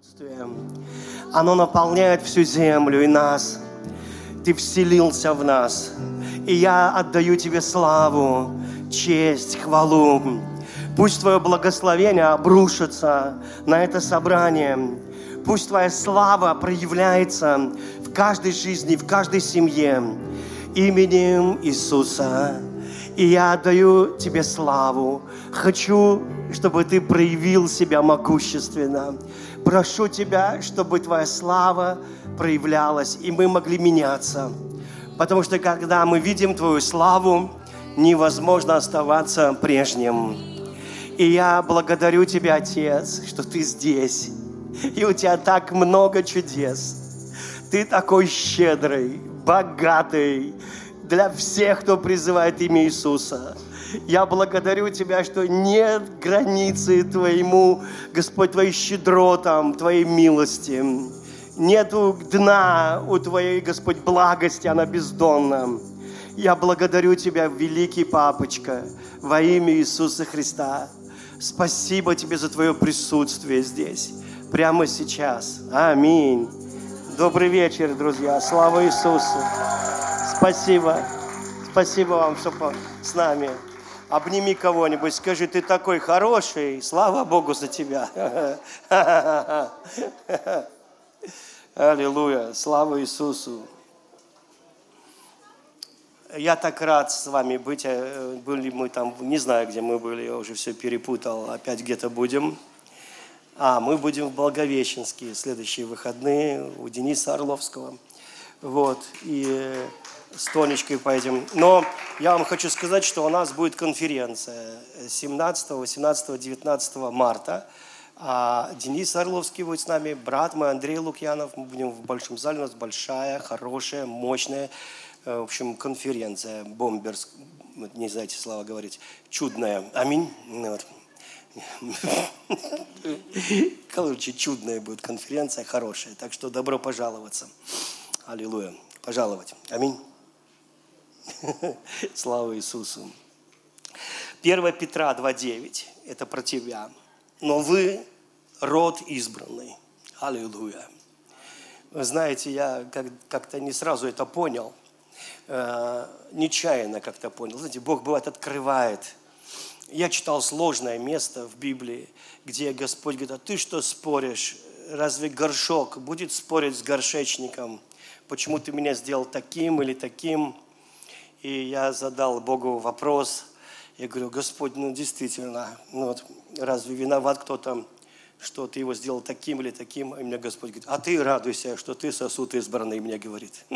присутствие. Оно наполняет всю землю и нас. Ты вселился в нас. И я отдаю Тебе славу, честь, хвалу. Пусть Твое благословение обрушится на это собрание. Пусть Твоя слава проявляется в каждой жизни, в каждой семье. Именем Иисуса. И я отдаю Тебе славу. Хочу, чтобы Ты проявил себя могущественно. Прошу Тебя, чтобы Твоя слава проявлялась, и мы могли меняться. Потому что когда мы видим Твою славу, невозможно оставаться прежним. И я благодарю Тебя, Отец, что Ты здесь. И у Тебя так много чудес. Ты такой щедрый, богатый для всех, кто призывает имя Иисуса. Я благодарю Тебя, что нет границы Твоему, Господь, Твоей щедротам, Твоей милости. Нету дна у Твоей, Господь, благости, она бездонна. Я благодарю Тебя, великий Папочка, во имя Иисуса Христа. Спасибо Тебе за Твое присутствие здесь, прямо сейчас. Аминь. Добрый вечер, друзья. Слава Иисусу. Спасибо. Спасибо вам, что с нами. Обними кого-нибудь, скажи, ты такой хороший, слава Богу за тебя. Аллилуйя, слава Иисусу. Я так рад с вами быть. Э, были мы там, не знаю, где мы были, я уже все перепутал. Опять где-то будем. А, мы будем в Благовещенске следующие выходные у Дениса Орловского. Вот. И с Тонечкой поедем. Но я вам хочу сказать, что у нас будет конференция 17, 18, 19 марта. А Денис Орловский будет с нами, брат мой Андрей Лукьянов. Мы будем в большом зале. У нас большая, хорошая, мощная, э, в общем, конференция. Бомберс, не знаете слова говорить, чудная. Аминь. Ну вот. Короче, чудная будет конференция, хорошая. Так что добро пожаловаться. Аллилуйя. Пожаловать. Аминь. Слава Иисусу. 1 Петра 2.9. Это про тебя. Но вы род избранный. Аллилуйя. Вы знаете, я как-то не сразу это понял. Э, нечаянно как-то понял. Знаете, Бог бывает открывает. Я читал сложное место в Библии, где Господь говорит, а ты что споришь? Разве горшок будет спорить с горшечником? Почему ты меня сделал таким или таким? И я задал Богу вопрос. Я говорю, Господь, ну действительно, ну вот, разве виноват кто-то, что ты его сделал таким или таким? И мне Господь говорит, а ты радуйся, что ты сосуд избранный, мне говорит.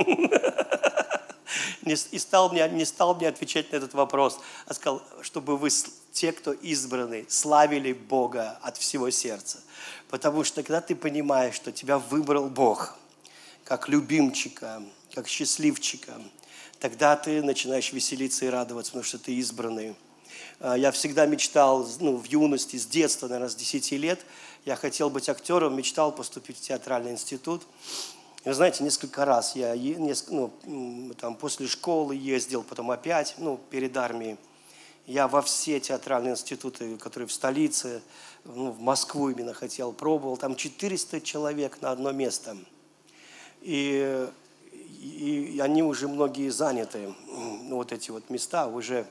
И стал мне, не стал мне отвечать на этот вопрос, а сказал, чтобы вы, те, кто избраны, славили Бога от всего сердца. Потому что когда ты понимаешь, что тебя выбрал Бог, как любимчика, как счастливчика, тогда ты начинаешь веселиться и радоваться, потому что ты избранный. А, я всегда мечтал, ну, в юности, с детства, наверное, с 10 лет, я хотел быть актером, мечтал поступить в театральный институт. И вы знаете, несколько раз я ну, там, после школы ездил, потом опять, ну, перед армией. Я во все театральные институты, которые в столице, ну, в Москву именно хотел, пробовал. Там 400 человек на одно место. И и они уже многие заняты, ну, вот эти вот места уже.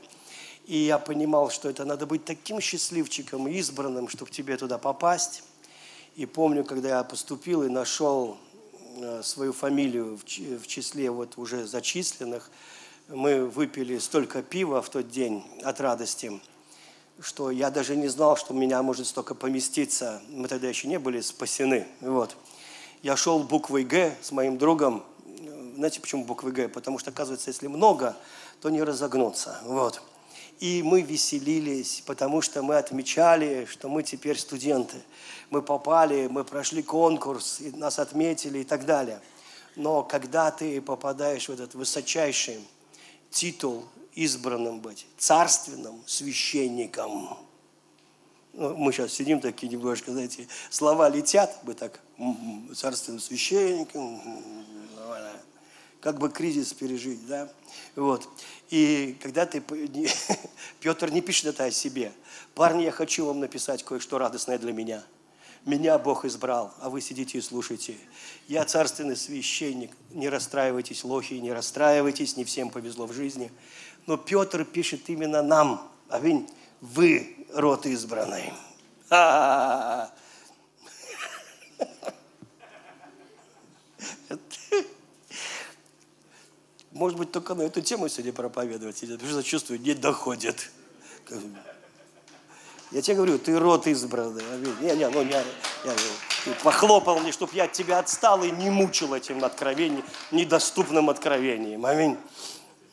И я понимал, что это надо быть таким счастливчиком, избранным, чтобы тебе туда попасть. И помню, когда я поступил и нашел э, свою фамилию в числе вот уже зачисленных, мы выпили столько пива в тот день от радости, что я даже не знал, что у меня может столько поместиться. Мы тогда еще не были спасены. Вот. Я шел буквой «Г» с моим другом, знаете, почему буквы Г? Потому что, оказывается, если много, то не разогнуться. Вот. И мы веселились, потому что мы отмечали, что мы теперь студенты. Мы попали, мы прошли конкурс, и нас отметили и так далее. Но когда ты попадаешь в этот высочайший титул избранным быть, царственным священником, ну, мы сейчас сидим такие немножко, знаете, слова летят, мы так, царственным священником, как бы кризис пережить, да, вот. И когда ты, Петр не пишет это о себе. Парни, я хочу вам написать кое-что радостное для меня. Меня Бог избрал, а вы сидите и слушаете. Я царственный священник. Не расстраивайтесь, лохи, не расстраивайтесь, не всем повезло в жизни. Но Петр пишет именно нам. Аминь. Вы род избранный. А-а-а. Может быть, только на эту тему сегодня проповедовать, потому что чувствую, не доходит. Я тебе говорю, ты род избранный. Не, не, ну, не, не, ты похлопал мне, чтобы я от тебя отстал и не мучил этим откровением, недоступным откровением. Аминь.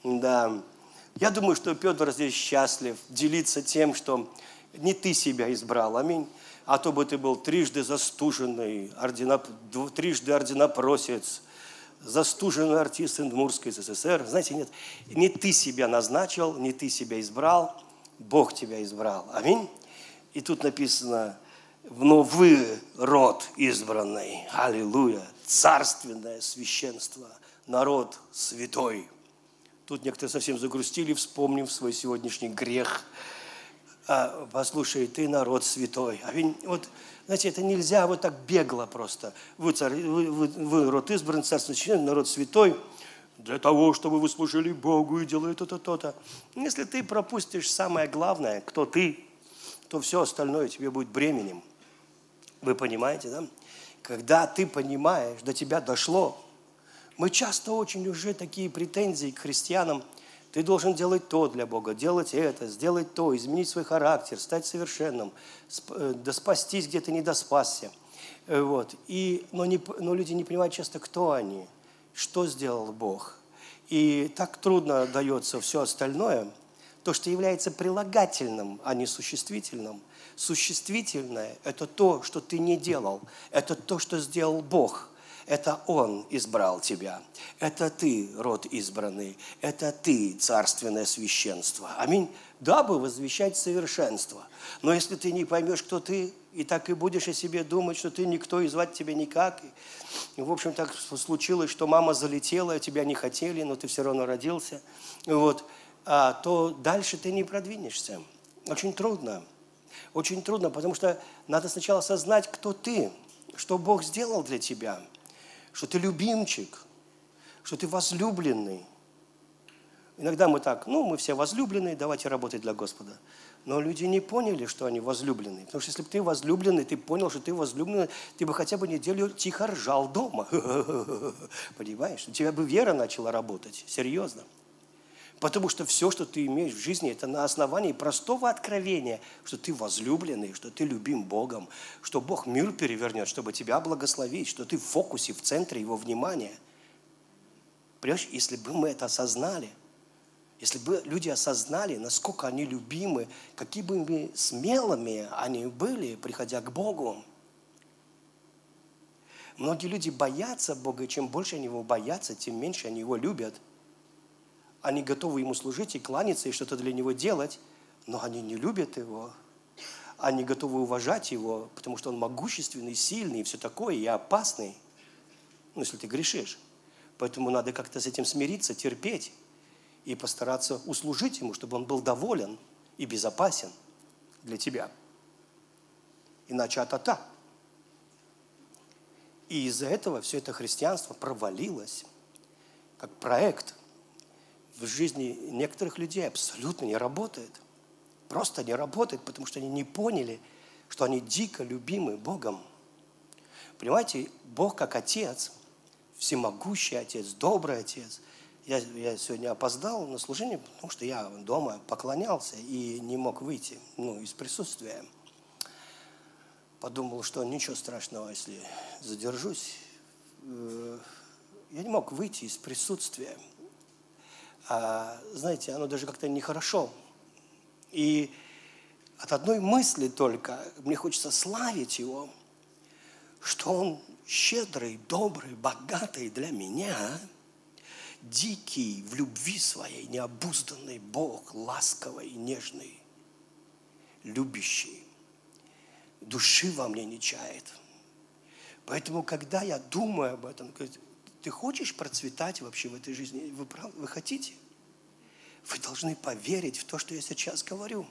Да. Я думаю, что Петр здесь счастлив делиться тем, что не ты себя избрал. Аминь а то бы ты был трижды застуженный, ордена, трижды орденопросец, застуженный артист Индмурской СССР. Знаете, нет, не ты себя назначил, не ты себя избрал, Бог тебя избрал. Аминь. И тут написано, но вы род избранный, аллилуйя, царственное священство, народ святой. Тут некоторые совсем загрустили, вспомнив свой сегодняшний грех – а, послушай, ты народ святой. А вот, знаете, это нельзя вот так бегло просто. Вы, царь, вы, вы, вы род избранный, царство священное, народ святой, для того, чтобы вы служили Богу и делали то-то, то-то. Если ты пропустишь самое главное, кто ты, то все остальное тебе будет бременем. Вы понимаете, да? Когда ты понимаешь, до тебя дошло, мы часто очень уже такие претензии к христианам – ты должен делать то для Бога, делать это, сделать то, изменить свой характер, стать совершенным, э, да спастись, где то не доспасся. Э, вот. И, но, не, но люди не понимают часто, кто они, что сделал Бог. И так трудно дается все остальное, то, что является прилагательным, а не существительным. Существительное – это то, что ты не делал, это то, что сделал Бог – это Он избрал тебя. Это ты, род избранный. Это ты, царственное священство. Аминь. Дабы возвещать совершенство. Но если ты не поймешь, кто ты, и так и будешь о себе думать, что ты никто, и звать тебя никак. И, в общем, так случилось, что мама залетела, тебя не хотели, но ты все равно родился. Вот. А, то дальше ты не продвинешься. Очень трудно. Очень трудно, потому что надо сначала осознать, кто ты, что Бог сделал для тебя – что ты любимчик, что ты возлюбленный. Иногда мы так, ну, мы все возлюбленные, давайте работать для Господа. Но люди не поняли, что они возлюбленные. Потому что если бы ты возлюбленный, ты понял, что ты возлюбленный, ты бы хотя бы неделю тихо ржал дома. Понимаешь? У тебя бы вера начала работать. Серьезно. Потому что все, что ты имеешь в жизни, это на основании простого откровения, что ты возлюбленный, что ты любим Богом, что Бог мир перевернет, чтобы тебя благословить, что ты в фокусе, в центре Его внимания. Понимаешь, если бы мы это осознали, если бы люди осознали, насколько они любимы, какими бы смелыми они были, приходя к Богу. Многие люди боятся Бога, и чем больше они Его боятся, тем меньше они Его любят – они готовы ему служить и кланяться, и что-то для него делать, но они не любят его. Они готовы уважать его, потому что он могущественный, сильный и все такое, и опасный. Ну, если ты грешишь. Поэтому надо как-то с этим смириться, терпеть и постараться услужить ему, чтобы он был доволен и безопасен для тебя. Иначе а-та-та. И из-за этого все это христианство провалилось, как проект – в жизни некоторых людей абсолютно не работает. Просто не работает, потому что они не поняли, что они дико любимы Богом. Понимаете, Бог как Отец, всемогущий Отец, добрый Отец. Я, я сегодня опоздал на служение, потому что я дома поклонялся и не мог выйти ну, из присутствия. Подумал, что ничего страшного, если задержусь. Э, я не мог выйти из присутствия знаете, оно даже как-то нехорошо. И от одной мысли только мне хочется славить Его, что Он щедрый, добрый, богатый для меня, дикий в любви своей, необузданный Бог, ласковый, нежный, любящий, души во мне не чает. Поэтому, когда я думаю об этом, ты хочешь процветать вообще в этой жизни? Вы, вы хотите? Вы должны поверить в то, что я сейчас говорю.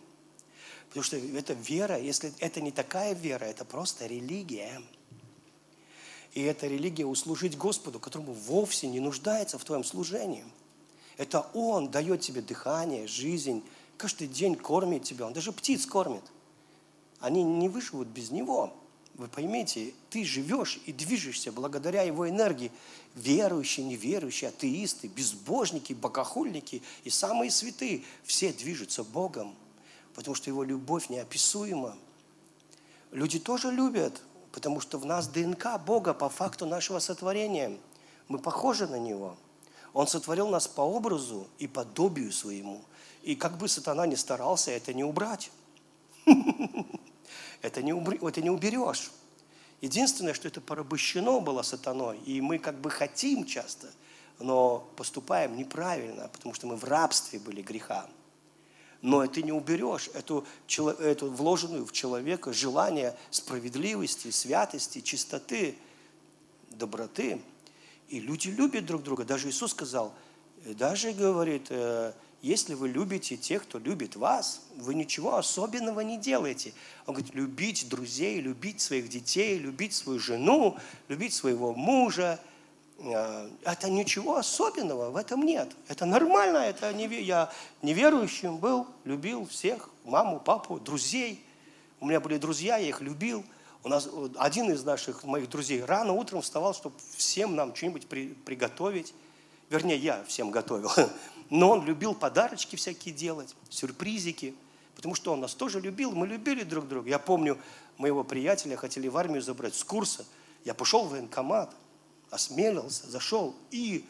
Потому что это вера, если это не такая вера, это просто религия. И эта религия услужить Господу, которому вовсе не нуждается в твоем служении. Это Он дает тебе дыхание, жизнь, каждый день кормит тебя, Он даже птиц кормит. Они не выживут без Него. Вы поймите, ты живешь и движешься благодаря Его энергии. Верующие, неверующие, атеисты, безбожники, богохульники и самые святые, все движутся Богом, потому что Его любовь неописуема. Люди тоже любят, потому что в нас ДНК Бога по факту нашего сотворения. Мы похожи на Него. Он сотворил нас по образу и подобию своему. И как бы сатана не старался, это не убрать. Это не уберешь. Единственное, что это порабощено было сатаной, и мы как бы хотим часто, но поступаем неправильно, потому что мы в рабстве были греха. Но это не уберешь, эту, эту вложенную в человека желание справедливости, святости, чистоты, доброты. И люди любят друг друга. Даже Иисус сказал, даже говорит, э, если вы любите тех, кто любит вас, вы ничего особенного не делаете. Он говорит, любить друзей, любить своих детей, любить свою жену, любить своего мужа – Э, это ничего особенного в этом нет. Это нормально, это не, я неверующим был, любил всех, маму, папу, друзей. У меня были друзья, я их любил. У нас один из наших моих друзей рано утром вставал, чтобы всем нам что-нибудь при, приготовить. Вернее, я всем готовил. Но он любил подарочки всякие делать, сюрпризики. Потому что он нас тоже любил, мы любили друг друга. Я помню, моего приятеля хотели в армию забрать с курса. Я пошел в военкомат, осмелился, зашел, и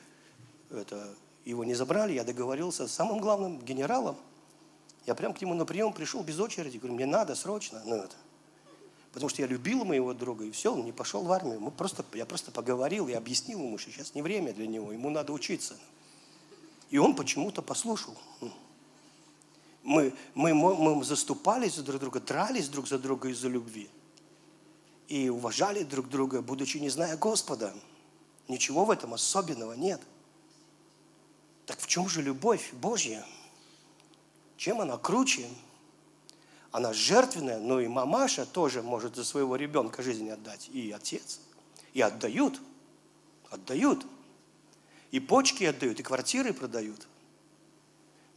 это, его не забрали, я договорился с самым главным генералом. Я прям к нему на прием пришел без очереди, говорю, мне надо срочно. Ну, это. Потому что я любил моего друга, и все, он не пошел в армию. Мы просто, я просто поговорил и объяснил ему, что сейчас не время для него, ему надо учиться. И он почему-то послушал. Мы, мы, мы заступались за друг друга, дрались друг за друга из-за любви. И уважали друг друга, будучи не зная Господа. Ничего в этом особенного нет. Так в чем же любовь Божья? Чем она круче? Она жертвенная, но и мамаша тоже может за своего ребенка жизнь отдать. И отец. И отдают. Отдают. И почки отдают, и квартиры продают.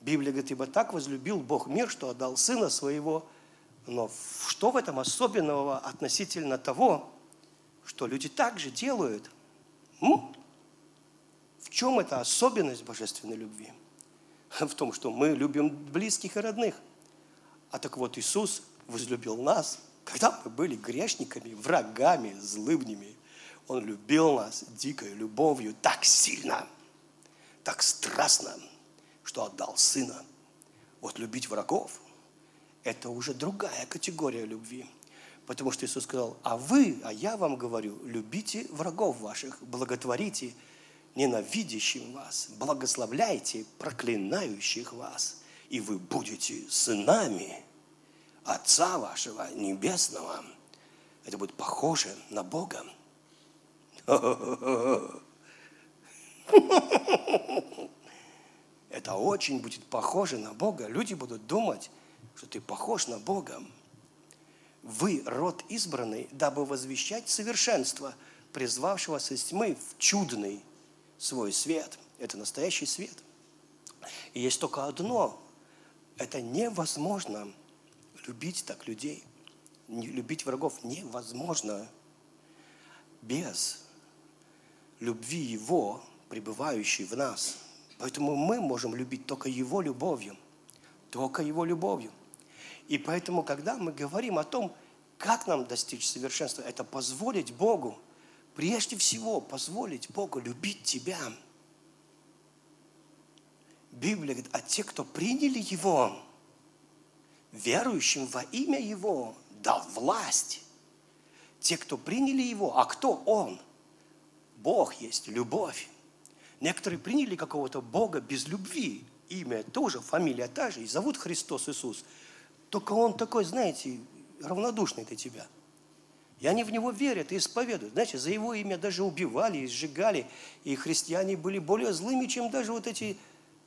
Библия говорит, ибо так возлюбил Бог мир, что отдал Сына Своего. Но что в этом особенного относительно того, что люди также делают – М? В чем эта особенность божественной любви? В том, что мы любим близких и родных. А так вот Иисус возлюбил нас, когда мы были грешниками, врагами, злыбнями. Он любил нас дикой любовью так сильно, так страстно, что отдал Сына. Вот любить врагов – это уже другая категория любви – Потому что Иисус сказал, а вы, а я вам говорю, любите врагов ваших, благотворите ненавидящим вас, благословляйте проклинающих вас, и вы будете сынами Отца вашего Небесного. Это будет похоже на Бога. Это очень будет похоже на Бога. Люди будут думать, что ты похож на Бога. Вы род избранный, дабы возвещать совершенство, призвавшего со тьмы в чудный свой свет. Это настоящий свет. И есть только одно. Это невозможно любить так людей. Любить врагов невозможно без любви Его, пребывающей в нас. Поэтому мы можем любить только Его любовью. Только Его любовью. И поэтому, когда мы говорим о том, как нам достичь совершенства, это позволить Богу, прежде всего позволить Богу любить тебя. Библия говорит, а те, кто приняли Его, верующим во имя Его, дал власть. Те, кто приняли Его, а кто Он? Бог есть любовь. Некоторые приняли какого-то Бога без любви. Имя тоже, фамилия та же, и зовут Христос Иисус – только он такой, знаете, равнодушный для тебя. И они в него верят и исповедуют. Знаете, за его имя даже убивали и сжигали. И христиане были более злыми, чем даже вот эти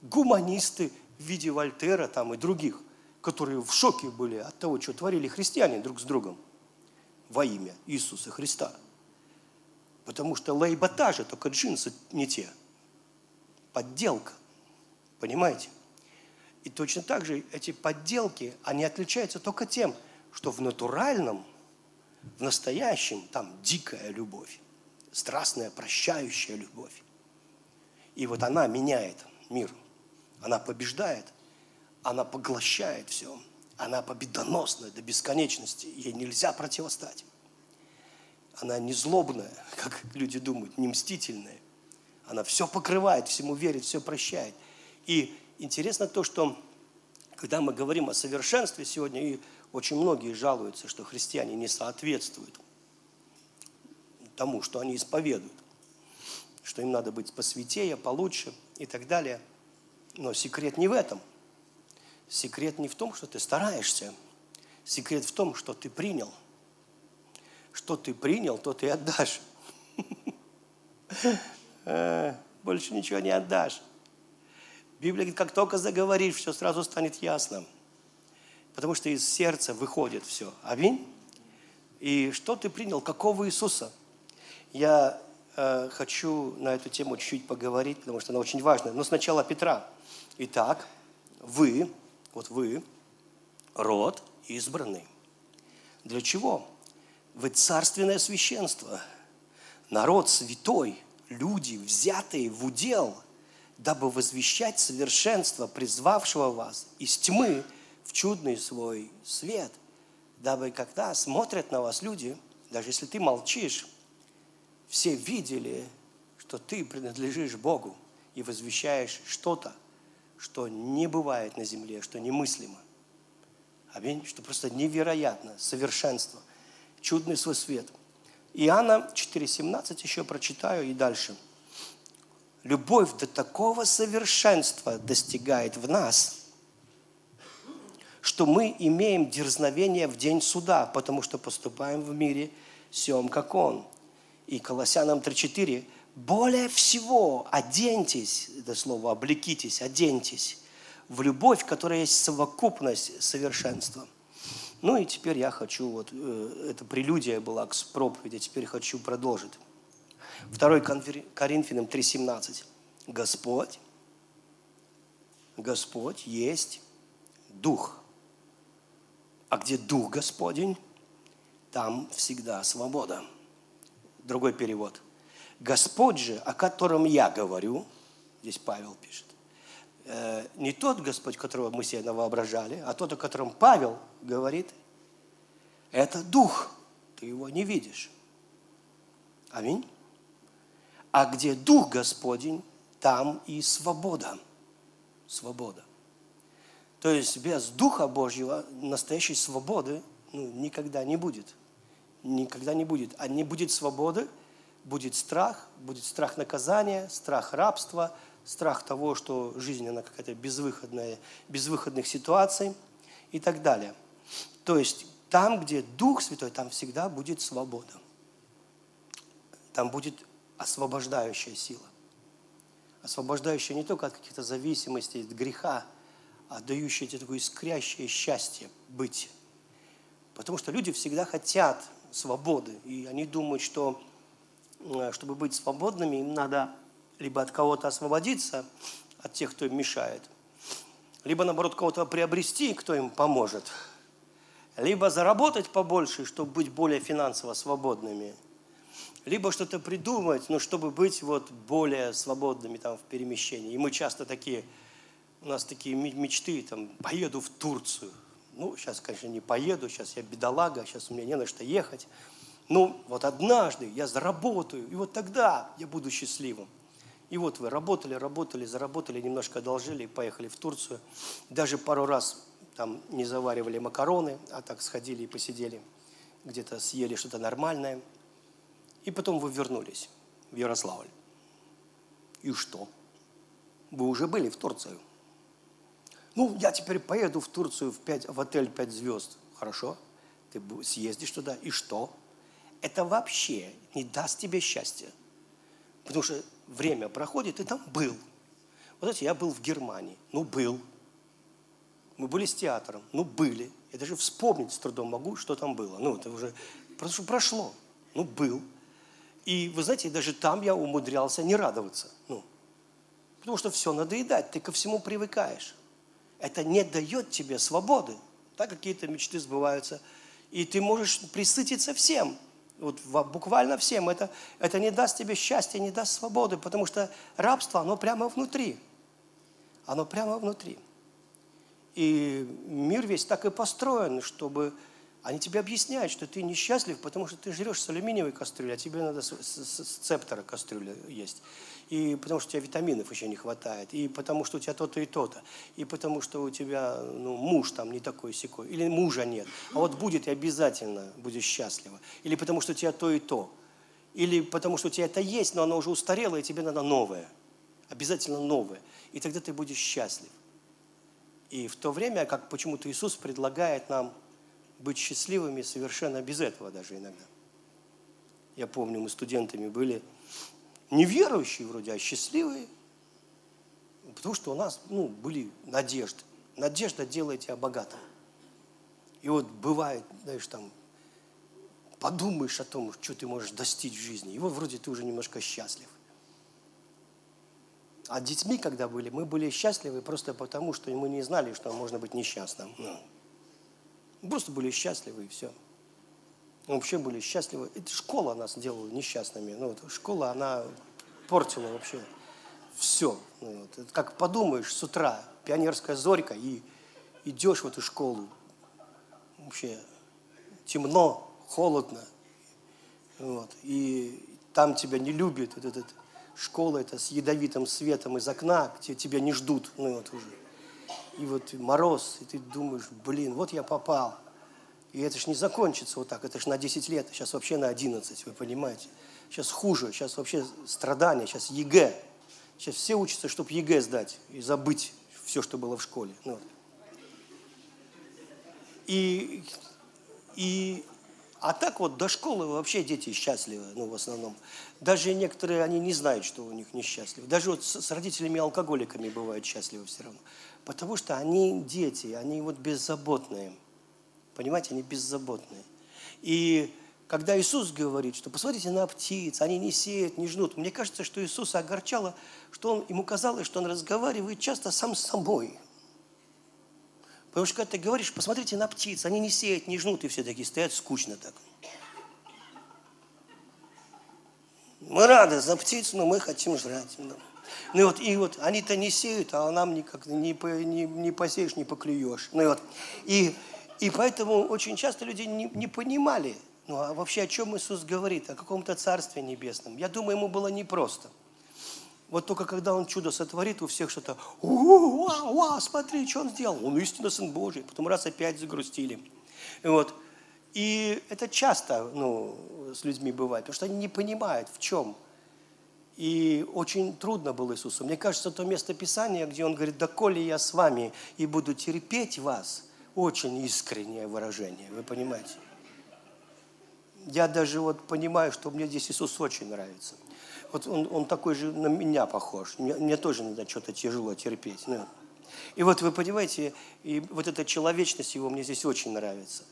гуманисты в виде Вольтера там и других, которые в шоке были от того, что творили христиане друг с другом во имя Иисуса Христа. Потому что лейба та же, только джинсы не те. Подделка. Понимаете? И точно так же эти подделки, они отличаются только тем, что в натуральном, в настоящем, там дикая любовь, страстная, прощающая любовь. И вот она меняет мир. Она побеждает, она поглощает все. Она победоносная до бесконечности. Ей нельзя противостать. Она не злобная, как люди думают, не мстительная. Она все покрывает, всему верит, все прощает. И интересно то, что когда мы говорим о совершенстве сегодня, и очень многие жалуются, что христиане не соответствуют тому, что они исповедуют, что им надо быть посвятее, получше и так далее. Но секрет не в этом. Секрет не в том, что ты стараешься. Секрет в том, что ты принял. Что ты принял, то ты отдашь. Э, больше ничего не отдашь. Библия говорит, как только заговоришь, все сразу станет ясно. Потому что из сердца выходит все. Аминь? И что ты принял? Какого Иисуса? Я э, хочу на эту тему чуть-чуть поговорить, потому что она очень важная. Но сначала Петра. Итак, вы, вот вы, род избранный. Для чего? Вы царственное священство, народ святой, люди, взятые в удел, дабы возвещать совершенство призвавшего вас из тьмы в чудный свой свет, дабы когда смотрят на вас люди, даже если ты молчишь, все видели, что ты принадлежишь Богу и возвещаешь что-то, что не бывает на земле, что немыслимо. Аминь. Что просто невероятно, совершенство, чудный свой свет. Иоанна 4,17 еще прочитаю и дальше. Любовь до такого совершенства достигает в нас, что мы имеем дерзновение в день суда, потому что поступаем в мире всем, как Он. И Колоссянам 3,4 более всего оденьтесь, это слово облекитесь, оденьтесь в любовь, которая есть совокупность совершенства. Ну и теперь я хочу, вот э, это прелюдия была к проповеди, теперь хочу продолжить. 2 Коринфянам 3,17. Господь, Господь есть Дух. А где Дух Господень, там всегда свобода. Другой перевод. Господь же, о котором я говорю, здесь Павел пишет, не тот Господь, которого мы себе воображали, а тот, о котором Павел говорит, это Дух, ты его не видишь. Аминь. А где Дух Господень, там и свобода. Свобода. То есть без Духа Божьего настоящей свободы ну, никогда не будет. Никогда не будет. А не будет свободы – будет страх, будет страх наказания, страх рабства, страх того, что жизнь она какая-то безвыходная, безвыходных ситуаций и так далее. То есть там, где Дух Святой, там всегда будет свобода. Там будет освобождающая сила. Освобождающая не только от каких-то зависимостей, от греха, а дающая тебе такое искрящее счастье быть. Потому что люди всегда хотят свободы, и они думают, что Э, чтобы быть свободными, им надо либо от кого-то освободиться, от тех, кто им мешает, либо, наоборот, кого-то приобрести, кто им поможет, либо заработать побольше, чтобы быть более финансово свободными, либо что-то придумать, но чтобы быть вот более свободными там в перемещении. И мы часто такие, у нас такие мечты, там, поеду в Турцию. Ну, сейчас, конечно, не поеду, сейчас я бедолага, сейчас у меня не на что ехать ну, вот однажды я заработаю, и вот тогда я буду счастливым. И вот вы работали, работали, заработали, немножко одолжили поехали в Турцию. Даже пару раз там не заваривали макароны, а так сходили и посидели, где-то съели что-то нормальное. И потом вы вернулись в Ярославль. И что? Вы уже были в Турцию. Ну, я теперь поеду в Турцию в, 5, в отель 5 звезд. Хорошо, ты съездишь туда, и что? это вообще не даст тебе счастья. Потому что время проходит, и там был. Вот знаете, я был в Германии. Ну, был. Мы были с театром. Ну, были. Я даже вспомнить с трудом могу, что там было. Ну, это уже просто прошло. Ну, был. И вы знаете, даже там я умудрялся не радоваться. Ну, потому что все надоедать, ты ко всему привыкаешь. Это не дает тебе свободы. Так какие-то мечты сбываются. И ты можешь присытиться всем. Вот буквально всем. Это, это не даст тебе счастья, не даст свободы, потому что рабство, оно прямо внутри. Оно прямо внутри. И мир весь так и построен, чтобы они тебе объясняют, что ты несчастлив, потому что ты жрешь с алюминиевой кастрюли, а тебе надо с, с, с цептора кастрюля есть. И потому что у тебя витаминов еще не хватает, и потому что у тебя то-то и то-то, и потому что у тебя ну, муж там не такой секой, или мужа нет. А вот будет и обязательно будешь счастлива. Или потому что у тебя то и то. Или потому что у тебя это есть, но оно уже устарело, и тебе надо новое. Обязательно новое. И тогда ты будешь счастлив. И в то время, как почему-то Иисус предлагает нам быть счастливыми совершенно без этого даже иногда. Я помню, мы студентами были неверующие вроде, а счастливые, потому что у нас ну, были надежды. Надежда делает тебя богатым. И вот бывает, знаешь, там, подумаешь о том, что ты можешь достичь в жизни, и вот вроде ты уже немножко счастлив. А детьми, когда были, мы были счастливы просто потому, что мы не знали, что можно быть несчастным. Ну, Просто были счастливы и все. вообще были счастливы. Это школа нас делала несчастными. Ну, вот, школа, она портила вообще все. Ну, вот, как подумаешь с утра, пионерская зорька, и идешь в эту школу. Вообще темно, холодно. Вот, и там тебя не любят. Вот этот, школа это с ядовитым светом из окна, где тебя не ждут. Ну, вот уже и вот мороз, и ты думаешь, блин, вот я попал. И это ж не закончится вот так, это ж на 10 лет, сейчас вообще на 11, вы понимаете. Сейчас хуже, сейчас вообще страдания, сейчас ЕГЭ. Сейчас все учатся, чтобы ЕГЭ сдать и забыть все, что было в школе. Ну, вот. И, и, а так вот до школы вообще дети счастливы, ну, в основном. Даже некоторые, они не знают, что у них несчастливы. Даже вот с, с родителями-алкоголиками бывают счастливы все равно. Потому что они дети, они вот беззаботные. Понимаете, они беззаботные. И когда Иисус говорит, что посмотрите на птиц, они не сеют, не жнут, мне кажется, что Иисуса огорчало, что он, ему казалось, что он разговаривает часто сам с собой. Потому что когда ты говоришь, посмотрите на птиц, они не сеют, не жнут, и все такие стоят скучно так. Мы рады за птиц, но мы хотим жрать. Ну и вот, и вот они-то не сеют, а нам никак не, не, не посеешь, не поклюешь. Ну и вот, и, и поэтому очень часто люди не, не понимали, ну а вообще о чем Иисус говорит, о каком-то Царстве Небесном. Я думаю, ему было непросто. Вот только когда он чудо сотворит, у всех что-то, вау, вау, смотри, что он сделал. Он истинно Сын Божий. Потом раз опять загрустили. Вот. И это часто ну, с людьми бывает, потому что они не понимают, в чем и очень трудно было Иисусу. Мне кажется, то место Писания, где он говорит, да коли я с вами и буду терпеть вас, очень искреннее выражение, вы понимаете? Я даже вот понимаю, что мне здесь Иисус очень нравится. Вот он, он такой же на меня похож. Мне, мне тоже надо что-то тяжело терпеть. Ну. И вот вы понимаете, и вот эта человечность его мне здесь очень нравится.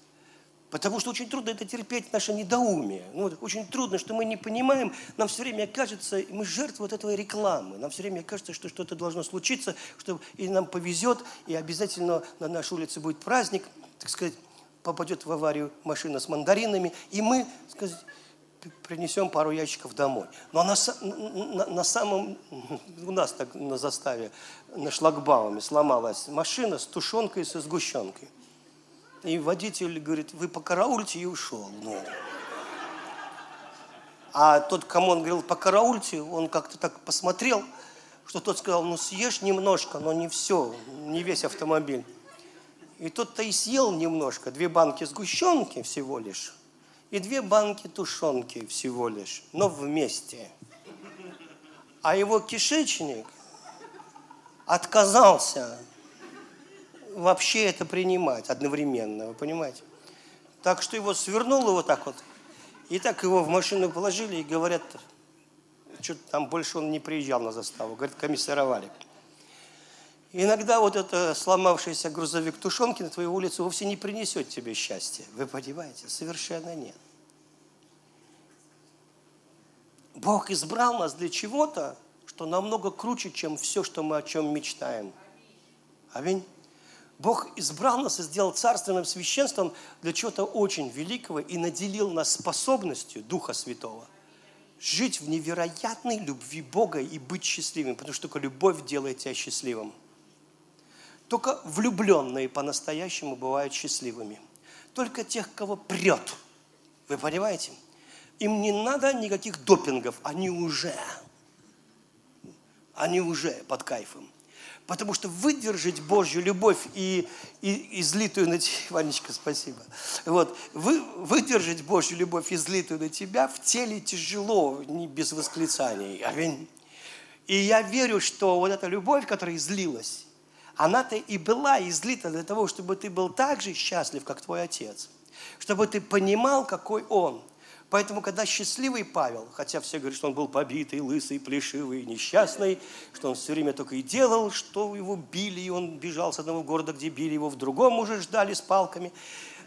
Потому что очень трудно это терпеть, наше недоумие. Ну, очень трудно, что мы не понимаем, нам все время кажется, мы жертвы вот этой рекламы. Нам все время кажется, что что-то должно случиться, что и нам повезет, и обязательно на нашей улице будет праздник, так сказать, попадет в аварию машина с мандаринами, и мы, так сказать, принесем пару ящиков домой. Но на, на, на самом, у нас так на заставе, на шлагбауме сломалась машина с тушенкой и со сгущенкой. И водитель говорит, вы покараульте и ушел. Ну. А тот, кому он говорил, покараульте, он как-то так посмотрел, что тот сказал, ну съешь немножко, но не все, не весь автомобиль. И тот-то и съел немножко, две банки сгущенки всего лишь, и две банки тушенки всего лишь, но вместе. А его кишечник отказался вообще это принимать одновременно, вы понимаете? Так что его свернуло вот так вот, и так его в машину положили и говорят, что там больше он не приезжал на заставу, говорит, комиссаровали. Иногда вот это сломавшийся грузовик тушенки на твою улицу вовсе не принесет тебе счастья. Вы понимаете? Совершенно нет. Бог избрал нас для чего-то, что намного круче, чем все, что мы о чем мечтаем. Аминь. Бог избрал нас и сделал царственным священством для чего-то очень великого и наделил нас способностью Духа Святого жить в невероятной любви Бога и быть счастливым, потому что только любовь делает тебя счастливым. Только влюбленные по-настоящему бывают счастливыми. Только тех, кого прет. Вы понимаете? Им не надо никаких допингов, они уже, они уже под кайфом. Потому что выдержать Божью любовь и, и излитую на тебя, Ванечка, спасибо. Вот, вы, выдержать Божью любовь, излитую на тебя, в теле тяжело, не без восклицаний. Аминь. И я верю, что вот эта любовь, которая излилась, она-то и была излита для того, чтобы ты был так же счастлив, как твой отец. Чтобы ты понимал, какой он. Поэтому, когда счастливый Павел, хотя все говорят, что он был побитый, лысый, плешивый, несчастный, что он все время только и делал, что его били, и он бежал с одного города, где били его, в другом уже ждали с палками.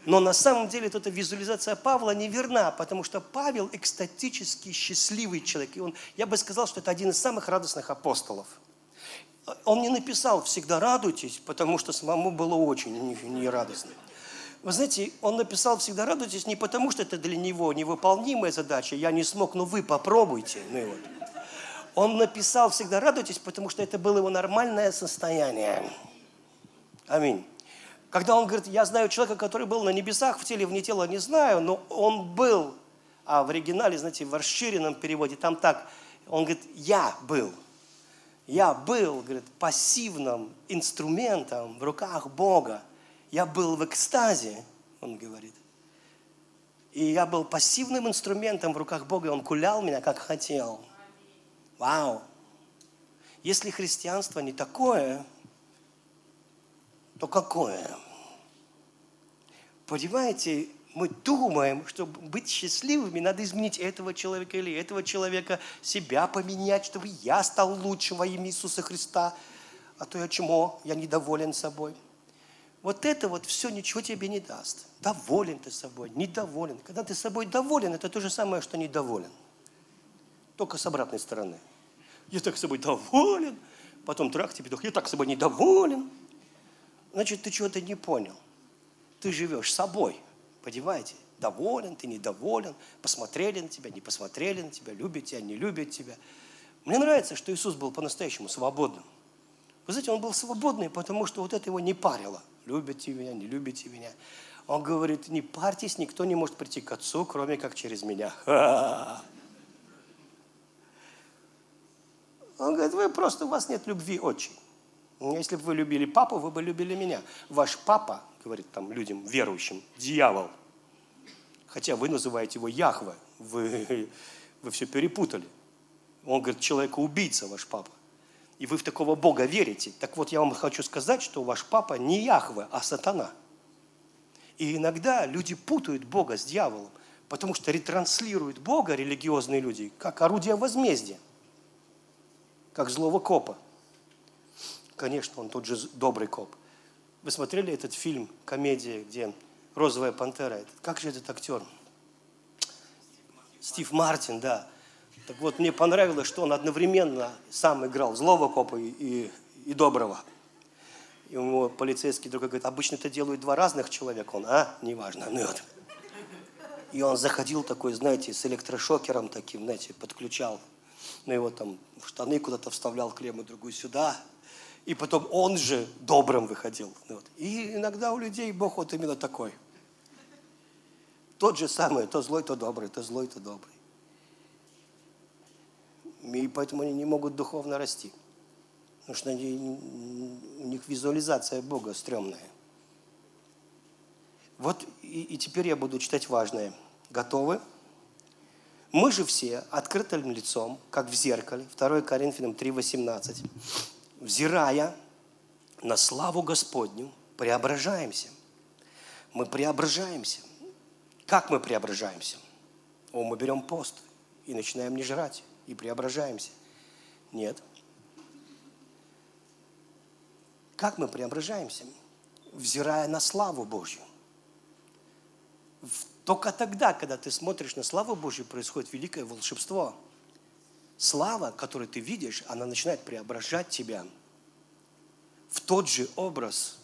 Но на самом деле эта визуализация Павла неверна, потому что Павел экстатически счастливый человек. И он, я бы сказал, что это один из самых радостных апостолов – он не написал «всегда радуйтесь», потому что самому было очень нерадостно. Вы знаете, он написал «всегда радуйтесь» не потому, что это для него невыполнимая задача, я не смог, но вы попробуйте. Ну и вот. Он написал «всегда радуйтесь», потому что это было его нормальное состояние. Аминь. Когда он говорит, я знаю человека, который был на небесах, в теле, вне тела не знаю, но он был, а в оригинале, знаете, в расширенном переводе, там так, он говорит, я был – я был, говорит, пассивным инструментом в руках Бога. Я был в экстазе, он говорит. И я был пассивным инструментом в руках Бога, и Он кулял меня, как хотел. Вау! Если христианство не такое, то какое? Понимаете, мы думаем, чтобы быть счастливыми, надо изменить этого человека или этого человека, себя поменять, чтобы я стал лучше во имя Иисуса Христа. А то я чему? Я недоволен собой. Вот это вот все ничего тебе не даст. Доволен ты собой, недоволен. Когда ты собой доволен, это то же самое, что недоволен. Только с обратной стороны. Я так собой доволен. Потом трах тебе, я так собой недоволен. Значит, ты чего-то не понял. Ты живешь собой. Понимаете? Доволен ты, недоволен, посмотрели на тебя, не посмотрели на тебя, любят тебя, не любят тебя. Мне нравится, что Иисус был по-настоящему свободным. Вы знаете, он был свободный, потому что вот это его не парило. Любите меня, не любите меня. Он говорит, не парьтесь, никто не может прийти к Отцу, кроме как через меня. Он говорит, вы просто, у вас нет любви очень. Если бы вы любили папу, вы бы любили меня. Ваш папа говорит там людям, верующим, дьявол. Хотя вы называете его Яхве, вы, вы все перепутали. Он говорит, человека-убийца ваш папа. И вы в такого Бога верите. Так вот, я вам хочу сказать, что ваш папа не Яхве, а сатана. И иногда люди путают Бога с дьяволом, потому что ретранслируют Бога религиозные люди как орудие возмездия, как злого копа. Конечно, он тот же добрый коп – вы смотрели этот фильм, комедия, где розовая пантера? Как же этот актер? Стив Мартин, да. Так вот, мне понравилось, что он одновременно сам играл злого копа и, и, и доброго. И ему полицейский друг говорит, обычно это делают два разных человека. Он, а, неважно. Ну, вот. И он заходил такой, знаете, с электрошокером таким, знаете, подключал. Ну, его там в штаны куда-то вставлял клемму, другую сюда, и потом он же добрым выходил. Вот. И иногда у людей Бог вот именно такой. Тот же самый, то злой, то добрый, то злой, то добрый. И поэтому они не могут духовно расти. Потому что они, у них визуализация Бога стрёмная. Вот и, и теперь я буду читать важное. Готовы? Мы же все открытым лицом, как в зеркале, 2 Коринфянам 3,18 взирая на славу Господню, преображаемся. Мы преображаемся. Как мы преображаемся? О, мы берем пост и начинаем не жрать, и преображаемся. Нет. Как мы преображаемся? Взирая на славу Божью. Только тогда, когда ты смотришь на славу Божью, происходит великое волшебство. Слава, которую ты видишь, она начинает преображать тебя в тот же образ,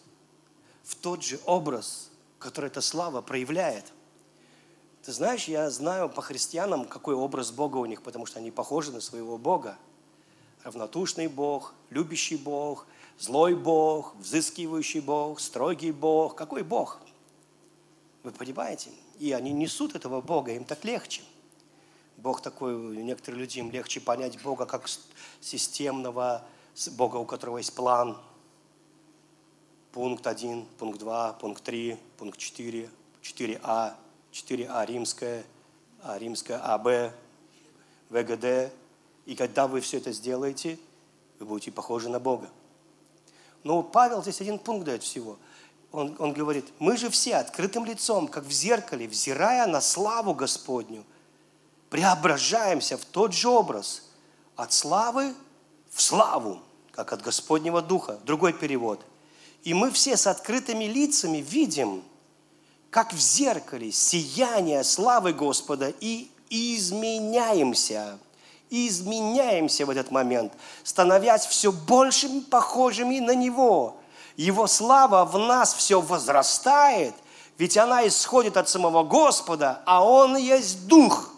в тот же образ, который эта слава проявляет. Ты знаешь, я знаю по христианам, какой образ Бога у них, потому что они похожи на своего Бога. Равнодушный Бог, любящий Бог, злой Бог, взыскивающий Бог, строгий Бог. Какой Бог? Вы понимаете? И они несут этого Бога, им так легче. Бог такой, некоторым людям легче понять Бога как системного Бога, у которого есть план. Пункт 1, пункт 2, пункт 3, пункт 4, 4А, 4А римская, А римская, АБ, ВГД. И когда вы все это сделаете, вы будете похожи на Бога. Но Павел здесь один пункт дает всего – он, он говорит, мы же все открытым лицом, как в зеркале, взирая на славу Господню, преображаемся в тот же образ, от славы в славу, как от Господнего Духа. Другой перевод. И мы все с открытыми лицами видим, как в зеркале, сияние славы Господа и изменяемся. изменяемся в этот момент, становясь все большими похожими на Него – его слава в нас все возрастает, ведь она исходит от самого Господа, а Он есть Дух.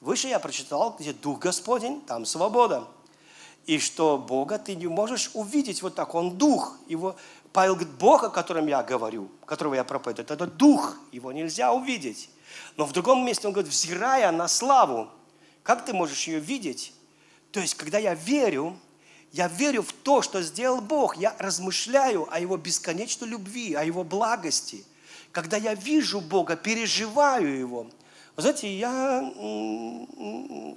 Выше я прочитал, где Дух Господень, там свобода. И что Бога ты не можешь увидеть вот так, Он Дух. Его, Павел говорит, Бог, о котором я говорю, которого я проповедую, это Дух, его нельзя увидеть. Но в другом месте он говорит, взирая на славу, как ты можешь ее видеть? То есть, когда я верю, я верю в то, что сделал Бог. Я размышляю о Его бесконечной любви, о Его благости. Когда я вижу Бога, переживаю Его. Вы знаете, я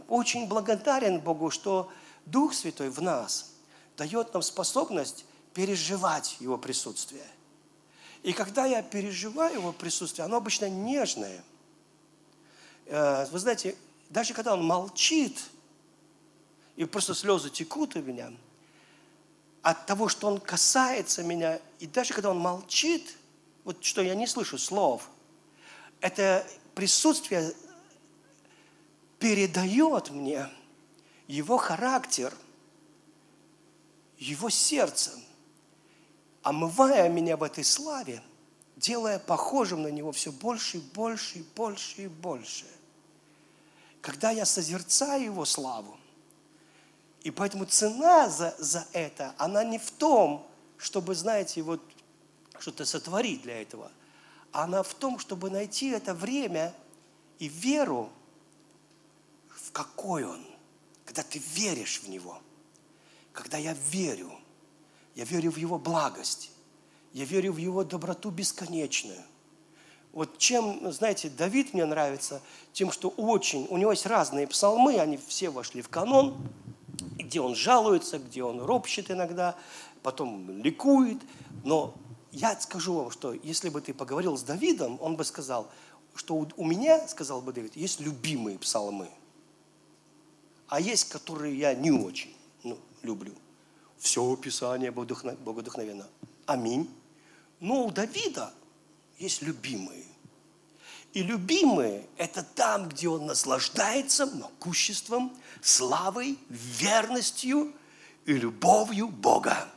очень благодарен Богу, что Дух Святой в нас дает нам способность переживать Его присутствие. И когда я переживаю Его присутствие, оно обычно нежное. Э, вы знаете, даже когда Он молчит – и просто слезы текут у меня от того, что он касается меня, и даже когда он молчит, вот что я не слышу слов, это присутствие передает мне его характер, его сердце, омывая меня в этой славе, делая похожим на него все больше и больше и больше и больше. Когда я созерцаю его славу, и поэтому цена за, за это, она не в том, чтобы, знаете, вот что-то сотворить для этого. Она в том, чтобы найти это время и веру, в какой он, когда ты веришь в него. Когда я верю, я верю в его благость, я верю в его доброту бесконечную. Вот чем, знаете, Давид мне нравится, тем, что очень, у него есть разные псалмы, они все вошли в канон, где он жалуется, где он ропщет иногда, потом ликует. Но я скажу вам, что если бы ты поговорил с Давидом, он бы сказал, что у меня, сказал бы Давид, есть любимые псалмы, а есть, которые я не очень ну, люблю. Все Писание богодухновенно. Аминь. Но у Давида есть любимые. И любимые – это там, где он наслаждается могуществом, славой, верностью и любовью Бога.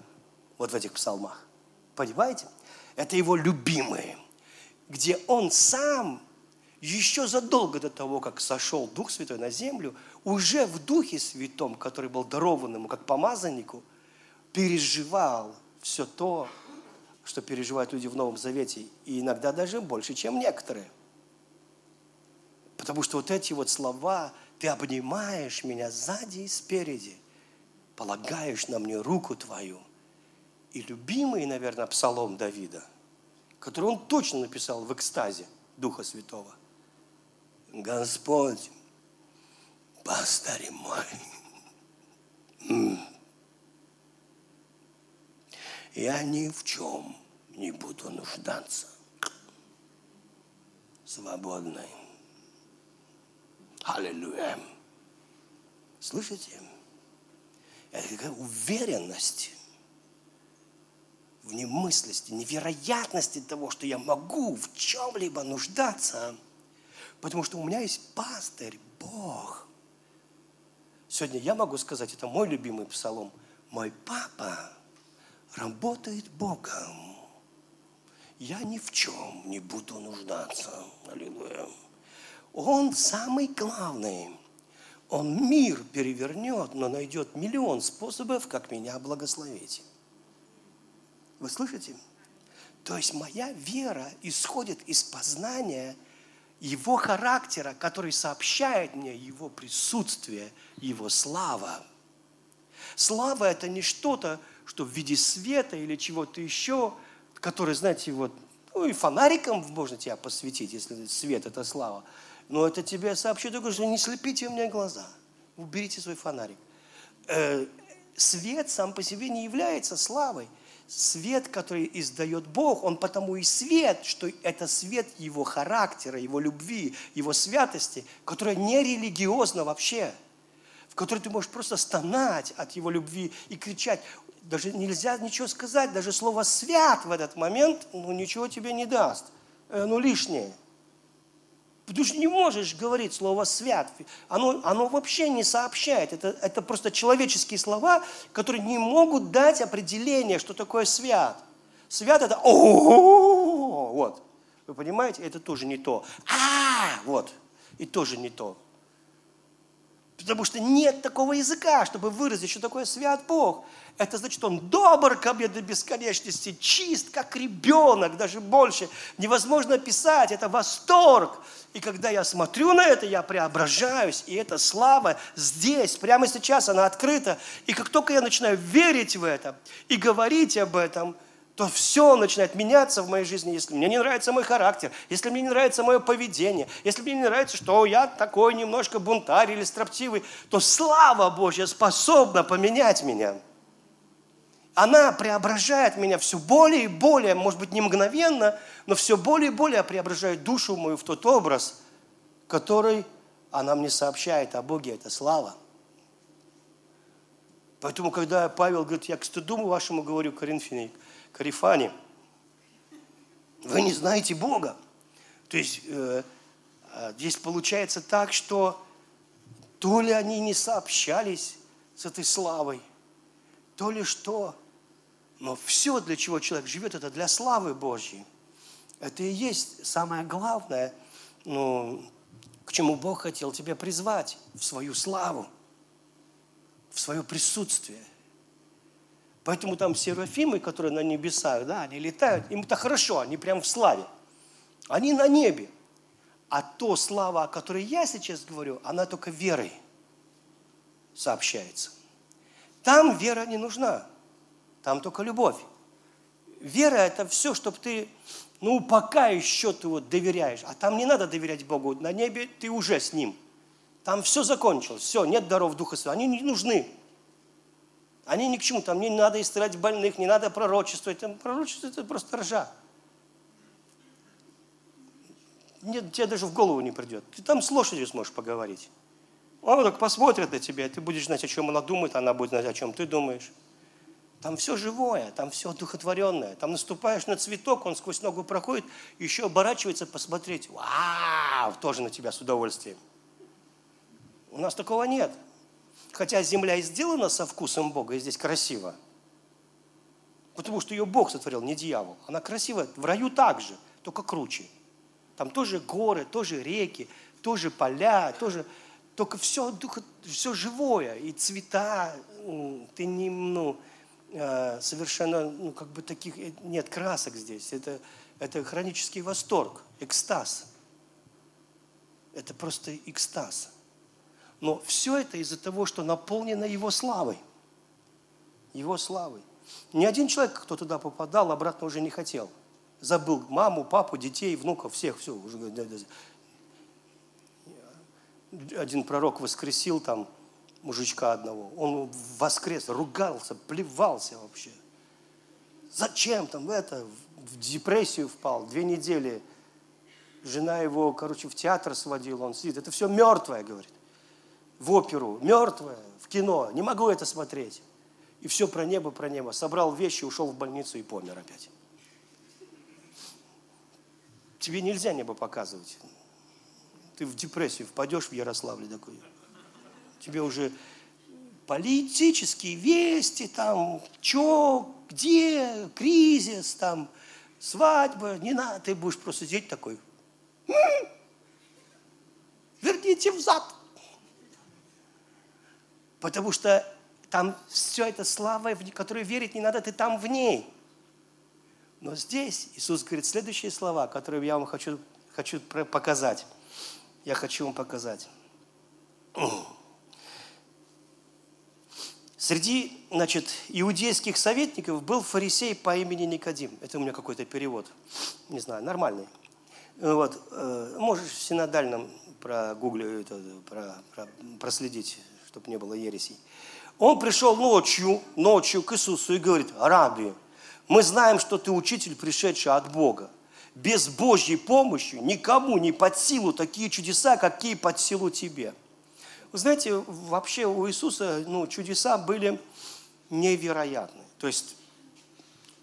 Вот в этих псалмах. Понимаете? Это его любимые, где он сам еще задолго до того, как сошел Дух Святой на землю, уже в Духе Святом, который был дарован ему как помазаннику, переживал все то, что переживают люди в Новом Завете, и иногда даже больше, чем некоторые – Потому что вот эти вот слова, ты обнимаешь меня сзади и спереди, полагаешь на мне руку твою. И любимый, наверное, псалом Давида, который он точно написал в экстазе Духа Святого. Господь, пастырь мой, я ни в чем не буду нуждаться. Свободный. Аллилуйя. Слышите? Это какая уверенность. в немыслисти, невероятности того, что я могу в чем-либо нуждаться, потому что у меня есть пастырь, Бог. Сегодня я могу сказать, это мой любимый псалом. Мой папа работает Богом. Я ни в чем не буду нуждаться. Аллилуйя. Он самый главный. Он мир перевернет, но найдет миллион способов, как меня благословить. Вы слышите? То есть моя вера исходит из познания Его характера, который сообщает мне Его присутствие, Его слава. Слава – это не что-то, что в виде света или чего-то еще, который, знаете, вот, ну и фонариком можно тебя посветить, если свет – это слава. Но это тебе сообщу только, что не слепите мне глаза. Уберите свой фонарик. Э, свет сам по себе не является славой. Свет, который издает Бог, он потому и свет, что это свет Его характера, Его любви, Его святости, которая не религиозна вообще, в которой ты можешь просто стонать от Его любви и кричать. Даже нельзя ничего сказать, даже слово «свят» в этот момент, ну, ничего тебе не даст, э, ну, лишнее – Потому что не можешь говорить слово «свят». Оно, оно вообще не сообщает. Это, это просто человеческие слова, которые не могут дать определение, что такое свят. Свят – это о вот. Вы понимаете? Это тоже не то. а вот. И тоже не то. Потому что нет такого языка, чтобы выразить, что такое свят Бог. Это значит, он добр ко мне до бесконечности, чист, как ребенок, даже больше. Невозможно описать, это восторг. И когда я смотрю на это, я преображаюсь, и эта слава здесь, прямо сейчас, она открыта. И как только я начинаю верить в это и говорить об этом, то все начинает меняться в моей жизни, если мне не нравится мой характер, если мне не нравится мое поведение, если мне не нравится, что я такой немножко бунтарь или строптивый, то слава Божья способна поменять меня. Она преображает меня все более и более, может быть, не мгновенно, но все более и более преображает душу мою в тот образ, который она мне сообщает о Боге, это слава. Поэтому, когда Павел говорит, я к стыду вашему говорю, Коринфяне, Карифане, вы не знаете Бога. То есть э, э, здесь получается так, что то ли они не сообщались с этой славой, то ли что, но все, для чего человек живет, это для славы Божьей. Это и есть самое главное, ну, к чему Бог хотел тебя призвать, в свою славу, в свое присутствие. Поэтому там серафимы, которые на небесах, да, они летают, им это хорошо, они прям в славе. Они на небе. А то слава, о которой я сейчас говорю, она только верой сообщается. Там вера не нужна. Там только любовь. Вера – это все, чтобы ты, ну, пока еще ты вот доверяешь. А там не надо доверять Богу. На небе ты уже с Ним. Там все закончилось. Все, нет даров Духа Святого. Они не нужны. Они ни к чему. Там не надо исцелять больных, не надо пророчествовать. Там пророчество – это просто ржа. Нет, тебе даже в голову не придет. Ты там с лошадью сможешь поговорить. Он так посмотрит на тебя, ты будешь знать, о чем она думает, она будет знать, о чем ты думаешь. Там все живое, там все духотворенное. Там наступаешь на цветок, он сквозь ногу проходит, еще оборачивается посмотреть. Вау! Тоже на тебя с удовольствием. У нас такого нет. Хотя земля и сделана со вкусом Бога, и здесь красиво. Потому что ее Бог сотворил, не дьявол. Она красивая. В раю также, только круче. Там тоже горы, тоже реки, тоже поля, тоже... Только все, все живое, и цвета, ты не, ну, Э, совершенно, ну, как бы таких, э, нет красок здесь. Это, это хронический восторг, экстаз. Это просто экстаз. Но все это из-за того, что наполнено Его славой. Его славой. Ни один человек, кто туда попадал, обратно уже не хотел. Забыл маму, папу, детей, внуков, всех, все. Уже, один пророк воскресил там мужичка одного. Он воскрес, ругался, плевался вообще. Зачем там это? В депрессию впал, две недели. Жена его, короче, в театр сводила, он сидит. Это все мертвое, говорит. В оперу, мертвое, в кино. Не могу это смотреть. И все про небо, про небо. Собрал вещи, ушел в больницу и помер опять. Тебе нельзя небо показывать. Ты в депрессию впадешь в Ярославле такой. Тебе уже политические вести, там, что, где, кризис, там, свадьба, не надо, ты будешь просто сидеть такой. Верните взад. Потому что там все это слава, в которую верить не надо, ты там в ней. Но здесь Иисус говорит следующие слова, которые я вам хочу, хочу показать. Я хочу вам показать. Среди, значит, иудейских советников был фарисей по имени Никодим. Это у меня какой-то перевод. Не знаю, нормальный. Вот, э, можешь в синодальном про гугле это, про, про, проследить, чтобы не было ересей. Он пришел ночью, ночью к Иисусу и говорит, Раби, мы знаем, что ты учитель, пришедший от Бога. Без Божьей помощи никому не под силу такие чудеса, какие под силу тебе. Вы знаете, вообще у Иисуса ну, чудеса были невероятны. То есть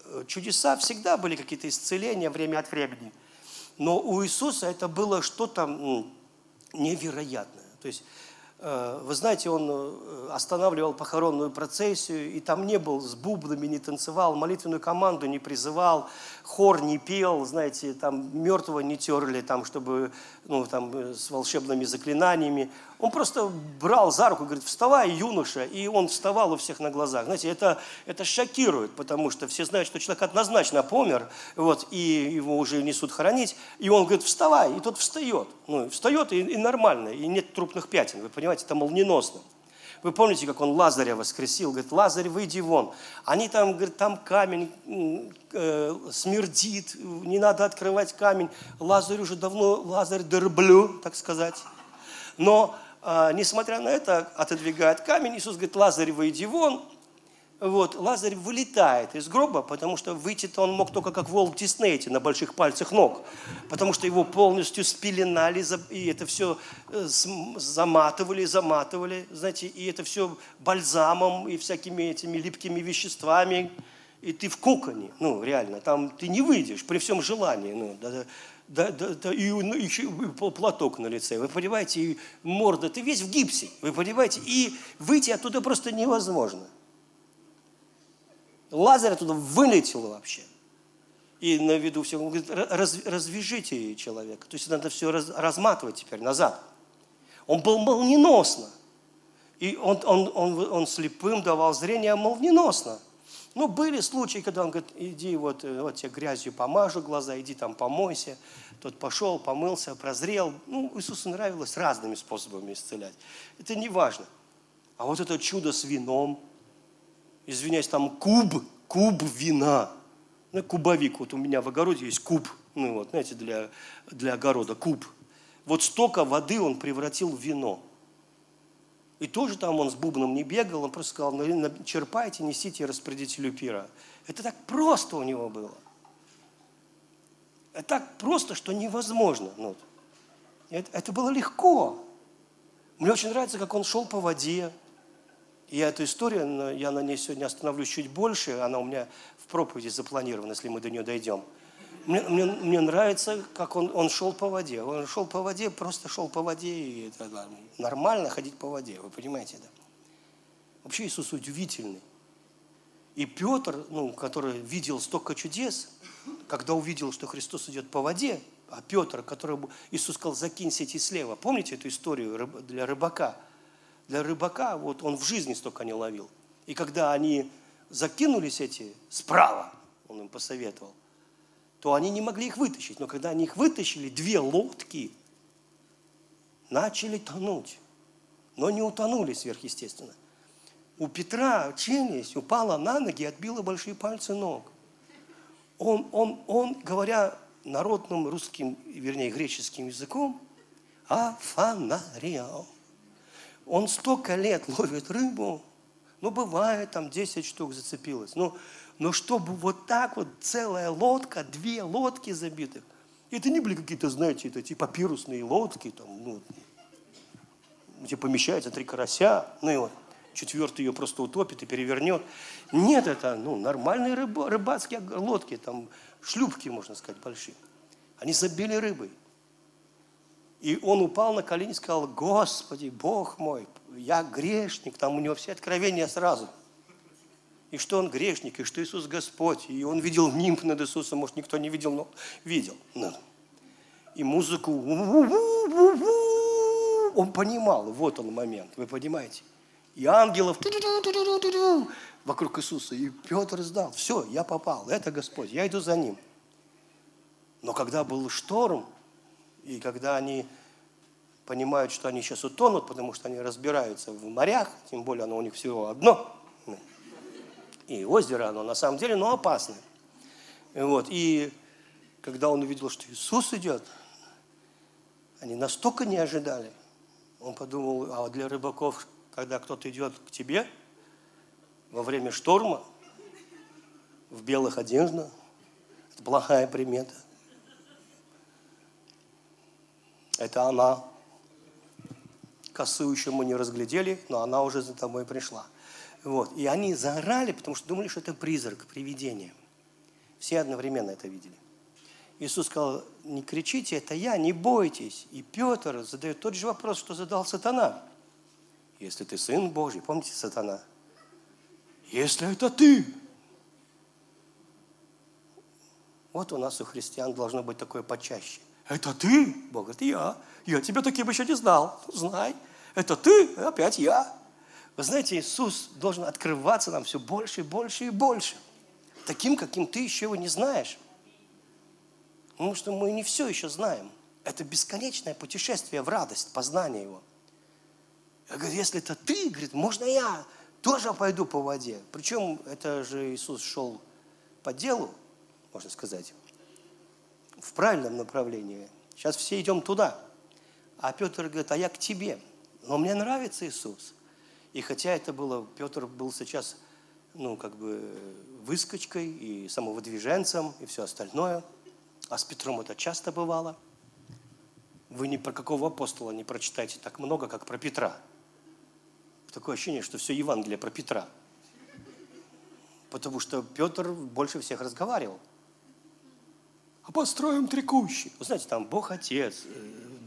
э, чудеса всегда были какие-то исцеления время от времени. Но у Иисуса это было что-то невероятное. То есть вы знаете, он э, останавливал похоронную процессию, и там не был с бубнами, не танцевал, молитвенную команду не призывал, хор не пел, знаете, там мертвого не терли, там, чтобы, ну, там, э, с волшебными заклинаниями. Он просто брал за руку, говорит, вставай, юноша, и он вставал у всех на глазах. Знаете, это, это шокирует, потому что все знают, что человек однозначно помер, вот, и его уже несут хоронить, и он говорит, вставай, и тот встает. Ну, встает, и, и нормально, и нет трупных пятен, вы понимаете, это молниеносно. Вы помните, как он Лазаря воскресил? Говорит, Лазарь, выйди вон. Они там, говорит, там камень э, смердит, не надо открывать камень. Лазарь уже давно, Лазарь дерблю, так сказать. Но несмотря на это, отодвигает камень. Иисус говорит, Лазарь, выйди вон. Вот, Лазарь вылетает из гроба, потому что выйти-то он мог только как волк Диснейте на больших пальцах ног, потому что его полностью спеленали, и это все э, заматывали, заматывали, знаете, и это все бальзамом и всякими этими липкими веществами, и ты в коконе, ну, реально, там ты не выйдешь при всем желании, ну, да, да, да, и, ну, еще платок на лице, вы понимаете, и морда, ты весь в гипсе, вы понимаете, и выйти оттуда просто невозможно. Лазарь оттуда вылетел вообще. И на виду всего, он говорит, раз, развяжите человека. То есть надо все раз, разматывать теперь назад. Он был молниеносно. И он, он, он, он слепым давал зрение молниеносно. Ну, были случаи, когда он говорит, иди вот, э, вот тебе грязью помажу глаза, иди там помойся. Тот пошел, помылся, прозрел. Ну, Иисусу нравилось разными способами исцелять. Это не важно. А вот это чудо с вином, извиняюсь, там куб, куб вина. Ну, кубовик, вот у меня в огороде есть куб, ну вот, знаете, для, для огорода куб. Вот столько воды он превратил в вино. И тоже там он с бубном не бегал, он просто сказал, черпайте, несите распорядителю пира. Это так просто у него было. Это так просто, что невозможно. Ну, это, это было легко. Мне очень нравится, как он шел по воде. И эту историю, я на ней сегодня остановлюсь чуть больше, она у меня в проповеди запланирована, если мы до нее дойдем. Мне, мне, мне нравится, как он, он шел по воде. Он шел по воде, просто шел по воде, и это нормально ходить по воде, вы понимаете, да? Вообще Иисус удивительный. И Петр, ну, который видел столько чудес, когда увидел, что Христос идет по воде, а Петр, которому Иисус сказал, закинь сети слева. Помните эту историю для рыбака? Для рыбака, вот он в жизни столько не ловил. И когда они закинули сети справа, он им посоветовал, то они не могли их вытащить. Но когда они их вытащили, две лодки начали тонуть. Но не утонули сверхъестественно. У Петра челюсть упала на ноги и отбила большие пальцы ног. Он, он, он, говоря народным русским, вернее, греческим языком, афанариал. Он столько лет ловит рыбу, ну, бывает, там 10 штук зацепилось. Ну, но чтобы вот так вот целая лодка, две лодки забитых, это не были какие-то, знаете, это типа папирусные лодки, там, ну, где помещается три карася, ну и вот. четвертый ее просто утопит и перевернет. Нет, это ну, нормальные рыба, рыбацкие лодки, там шлюпки, можно сказать, большие. Они забили рыбой. И он упал на колени и сказал, Господи, Бог мой, я грешник. Там у него все откровения сразу. И что он грешник, и что Иисус Господь. И он видел нимб над Иисусом, может, никто не видел, но видел. И музыку. Он понимал, вот он момент, вы понимаете. И ангелов вокруг Иисуса. И Петр сдал. Все, я попал. Это Господь. Я иду за ним. Но когда был шторм, и когда они понимают, что они сейчас утонут, потому что они разбираются в морях, тем более оно у них всего одно, и озеро оно на самом деле, но опасное. И вот, и когда он увидел, что Иисус идет, они настолько не ожидали. Он подумал, а для рыбаков, когда кто-то идет к тебе во время шторма, в белых одеждах, это плохая примета. Это она. Косу еще мы не разглядели, но она уже за тобой пришла. Вот. И они заорали, потому что думали, что это призрак, привидение. Все одновременно это видели. Иисус сказал, не кричите, это я, не бойтесь. И Петр задает тот же вопрос, что задал сатана. Если ты сын Божий, помните сатана? Если это ты. Вот у нас у христиан должно быть такое почаще. Это ты? Бог говорит, я. Я тебя таким еще не знал. Знай. Это ты? Опять я. Вы знаете, Иисус должен открываться нам все больше и больше и больше. Таким, каким ты еще его не знаешь. Потому что мы не все еще знаем. Это бесконечное путешествие в радость, познание его. Я говорю, если это ты, говорит, можно я тоже пойду по воде. Причем это же Иисус шел по делу, можно сказать в правильном направлении. Сейчас все идем туда. А Петр говорит, а я к тебе. Но мне нравится Иисус. И хотя это было, Петр был сейчас, ну, как бы выскочкой и самовыдвиженцем и все остальное. А с Петром это часто бывало. Вы ни про какого апостола не прочитаете так много, как про Петра. Такое ощущение, что все Евангелие про Петра. Потому что Петр больше всех разговаривал а построим три. Вы знаете, там Бог Отец,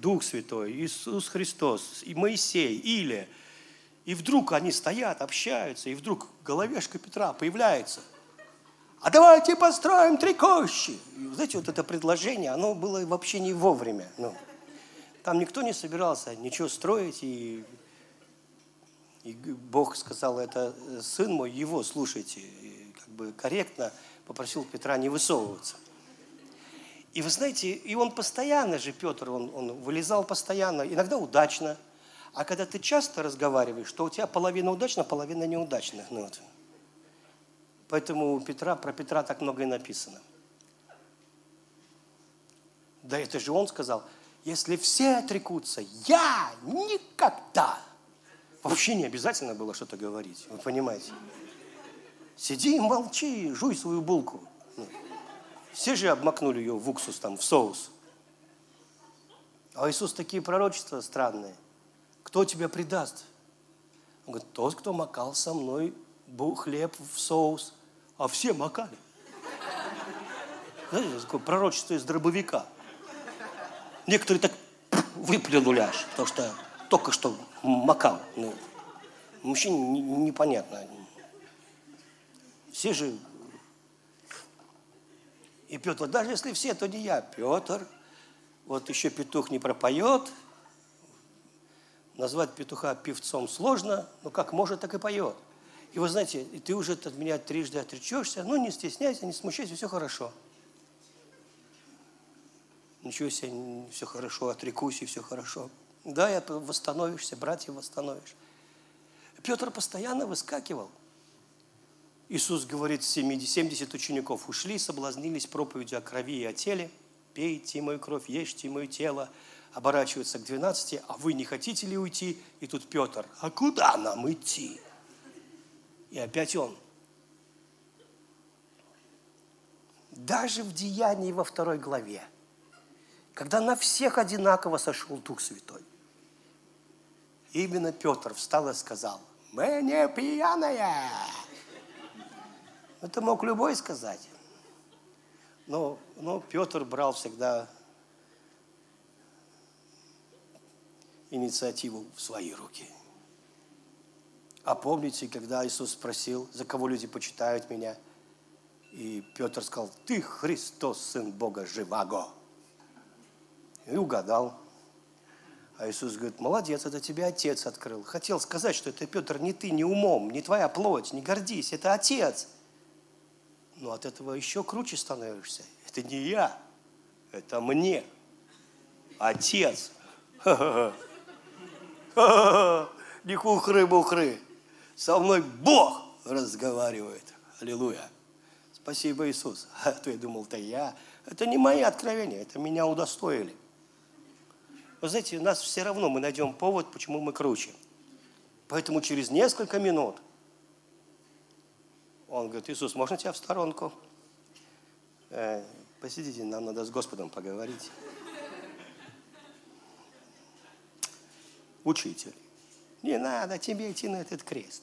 Дух Святой, Иисус Христос, и Моисей, Илия. И вдруг они стоят, общаются, и вдруг головешка Петра появляется. А давайте построим три кущи. И, знаете, вот это предложение, оно было вообще не вовремя. Ну, там никто не собирался ничего строить, и, и Бог сказал, это э, сын мой, его слушайте. И как бы корректно попросил Петра не высовываться. И вы знаете, и он постоянно же, Петр, он, он вылезал постоянно, иногда удачно. А когда ты часто разговариваешь, то у тебя половина удачно, половина неудачно. Ну, вот. Поэтому у Петра, про Петра так много и написано. Да это же он сказал, если все отрекутся, я никогда. Вообще не обязательно было что-то говорить, вы понимаете. Сиди и молчи, жуй свою булку. Все же обмакнули ее в уксус, там, в соус. А Иисус такие пророчества странные. Кто тебя предаст? Он говорит, тот, кто макал со мной хлеб в соус. А все макали. Знаете, такое пророчество из дробовика. Некоторые так выплюнули аж, потому что только что макал. Ну, мужчине непонятно. Все же и Петр, даже если все, то не я. Петр, вот еще петух не пропоет. Назвать петуха певцом сложно, но как может, так и поет. И вы знаете, ты уже от меня трижды отречешься, ну не стесняйся, не смущайся, все хорошо. Ничего себе, все хорошо, отрекусь, и все хорошо. Да, я восстановишься, братья восстановишь. Петр постоянно выскакивал – Иисус говорит, 70 учеников ушли, соблазнились проповедью о крови и о теле. Пейте мою кровь, ешьте мое тело. Оборачиваются к 12, а вы не хотите ли уйти? И тут Петр, а куда нам идти? И опять он. Даже в Деянии во второй главе, когда на всех одинаково сошел Дух Святой, именно Петр встал и сказал, мы не пьяная. Это мог любой сказать. Но, но Петр брал всегда инициативу в свои руки. А помните, когда Иисус спросил, за кого люди почитают меня? И Петр сказал, ты Христос, Сын Бога Живаго. И угадал. А Иисус говорит, молодец, это тебе Отец открыл. Хотел сказать, что это, Петр, не ты, не умом, не твоя плоть, не гордись, это Отец. Но от этого еще круче становишься. Это не я, это мне. Отец. Не хухры-бухры. Со мной Бог разговаривает. Аллилуйя. Спасибо, Иисус. А то я думал, это я. Это не мои откровения, это меня удостоили. Вы знаете, нас все равно мы найдем повод, почему мы круче. Поэтому через несколько минут он говорит, Иисус, можно тебя в сторонку? Э, посидите, нам надо с Господом поговорить. Учитель, не надо тебе идти на этот крест.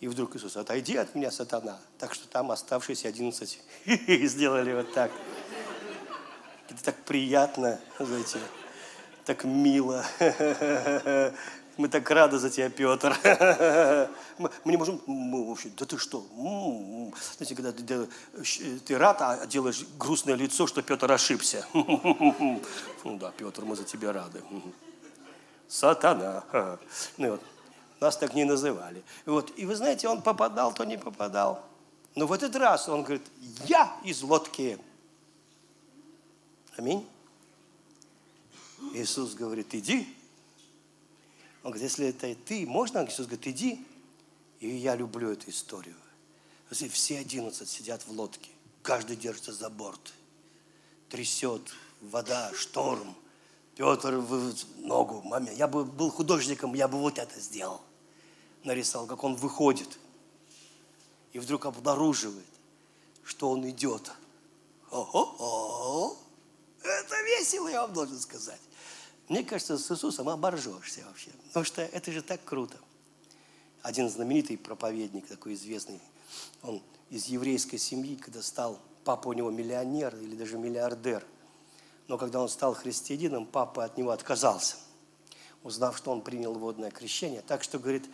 И вдруг Иисус, отойди от меня, сатана. Так что там оставшиеся одиннадцать сделали вот так. Это так приятно, знаете так мило. Мы так рады за тебя, Петр. Мы, не можем... Мы вообще, да ты что? Знаете, когда ты, ты рад, а делаешь грустное лицо, что Петр ошибся. Ну да, Петр, мы за тебя рады. Сатана. Ну вот, нас так не называли. Вот. И вы знаете, он попадал, то не попадал. Но в этот раз он говорит, я из лодки. Аминь. Иисус говорит, иди. Он говорит, если это ты, можно? Иисус говорит, иди. И я люблю эту историю. Все одиннадцать сидят в лодке, каждый держится за борт. Трясет вода, шторм. Петр в ногу, маме. Я бы был художником, я бы вот это сделал. Нарисовал, как он выходит. И вдруг обнаруживает, что он идет. О-о-о! Это весело, я вам должен сказать. Мне кажется, с Иисусом оборжешься вообще. Потому что это же так круто. Один знаменитый проповедник, такой известный, он из еврейской семьи, когда стал, папа у него миллионер или даже миллиардер. Но когда он стал христианином, папа от него отказался, узнав, что он принял водное крещение. Так что, говорит,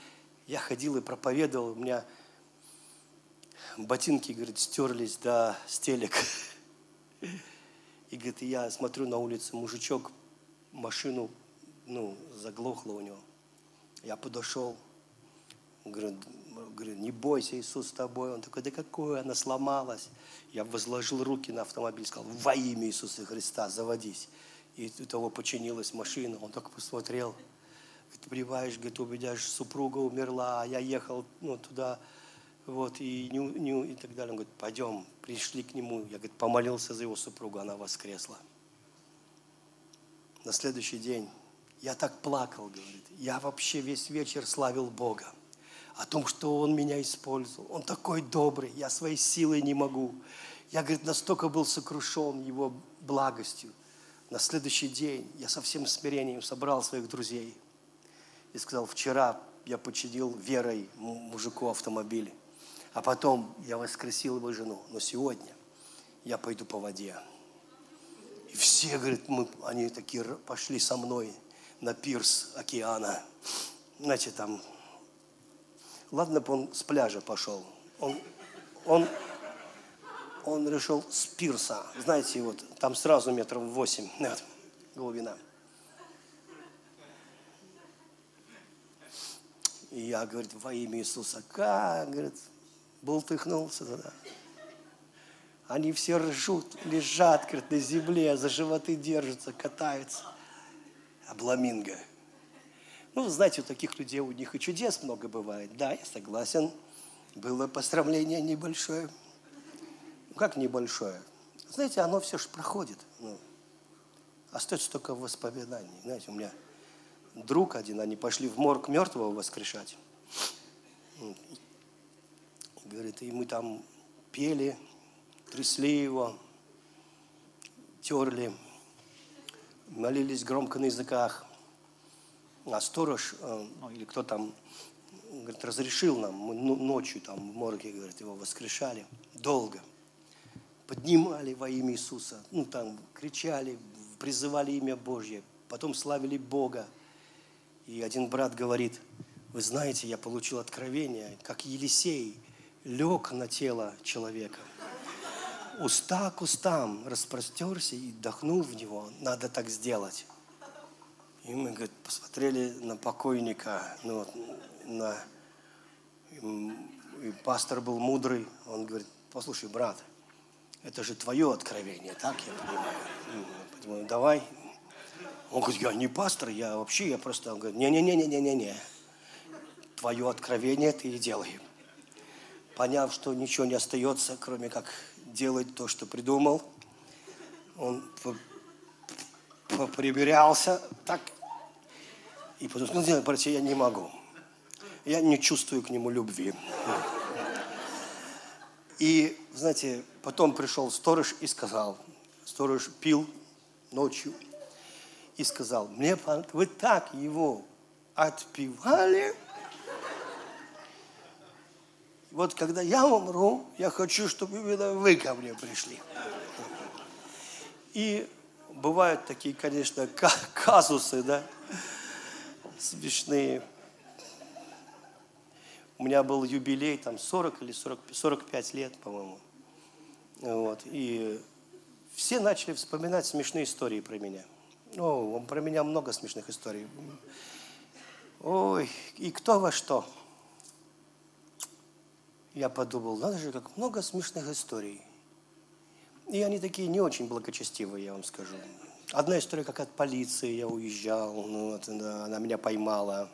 я ходил и проповедовал, у меня ботинки, говорит, стерлись до стелек. И, говорит, я смотрю на улице, мужичок машину, ну, заглохло у него. Я подошел, говорю, говорю, не бойся, Иисус с тобой. Он такой, да какое, она сломалась. Я возложил руки на автомобиль, сказал, во имя Иисуса Христа, заводись. И у того починилась машина, он только посмотрел. Говорит, понимаешь, говорит, у меня же супруга умерла, а я ехал ну, туда, вот, и, не, не, и так далее. Он говорит, пойдем, пришли к нему. Я, говорит, помолился за его супругу, она воскресла на следующий день я так плакал, говорит. Я вообще весь вечер славил Бога о том, что Он меня использовал. Он такой добрый, я своей силой не могу. Я, говорит, настолько был сокрушен Его благостью. На следующий день я со всем смирением собрал своих друзей и сказал, вчера я починил верой мужику автомобиль, а потом я воскресил его жену, но сегодня я пойду по воде. И все, говорит, мы, они такие пошли со мной на пирс океана. Знаете, там, ладно бы он с пляжа пошел. Он, он, он решил с пирса. Знаете, вот там сразу метров восемь вот, глубина. И я, говорит, во имя Иисуса, как, говорит, бултыхнулся туда. Они все ржут, лежат, говорит, на земле, за животы держатся, катаются. Обламинго. Ну, знаете, у таких людей у них и чудес много бывает. Да, я согласен. Было пострамление небольшое. Ну, как небольшое? Знаете, оно все же проходит. Ну, остается только в воспоминании. Знаете, у меня друг один, они пошли в морг мертвого воскрешать. Говорит, и мы там пели, трясли его, терли, молились громко на языках. А сторож, э, ну или кто там, говорит, разрешил нам, мы ну, ночью там в морге, говорит, его воскрешали долго. Поднимали во имя Иисуса, ну там кричали, призывали имя Божье, потом славили Бога. И один брат говорит, вы знаете, я получил откровение, как Елисей лег на тело человека. Уста к устам распростерся и вдохнул в него. Надо так сделать. И мы, говорит, посмотрели на покойника, ну, на... И пастор был мудрый, он говорит, послушай, брат, это же твое откровение, так я понимаю? Поэтому давай. Он говорит, я не пастор, я вообще, я просто, он говорит, не-не-не-не-не-не, твое откровение ты и делай. Поняв, что ничего не остается, кроме как делать то, что придумал, он поприбирялся так, и потом сказал, братья, я не могу. Я не чувствую к нему любви. И, знаете, потом пришел сторож и сказал, сторож пил ночью, и сказал, мне вы так его отпивали, вот когда я умру, я хочу, чтобы именно вы ко мне пришли. И бывают такие, конечно, казусы, да, смешные. У меня был юбилей, там 40 или 40, 45 лет, по-моему. Вот. И все начали вспоминать смешные истории про меня. О, про меня много смешных историй. Ой, и кто во что. Я подумал, надо же, как много смешных историй. И они такие не очень благочестивые, я вам скажу. Одна история, как от полиции я уезжал, ну, вот, да, она меня поймала.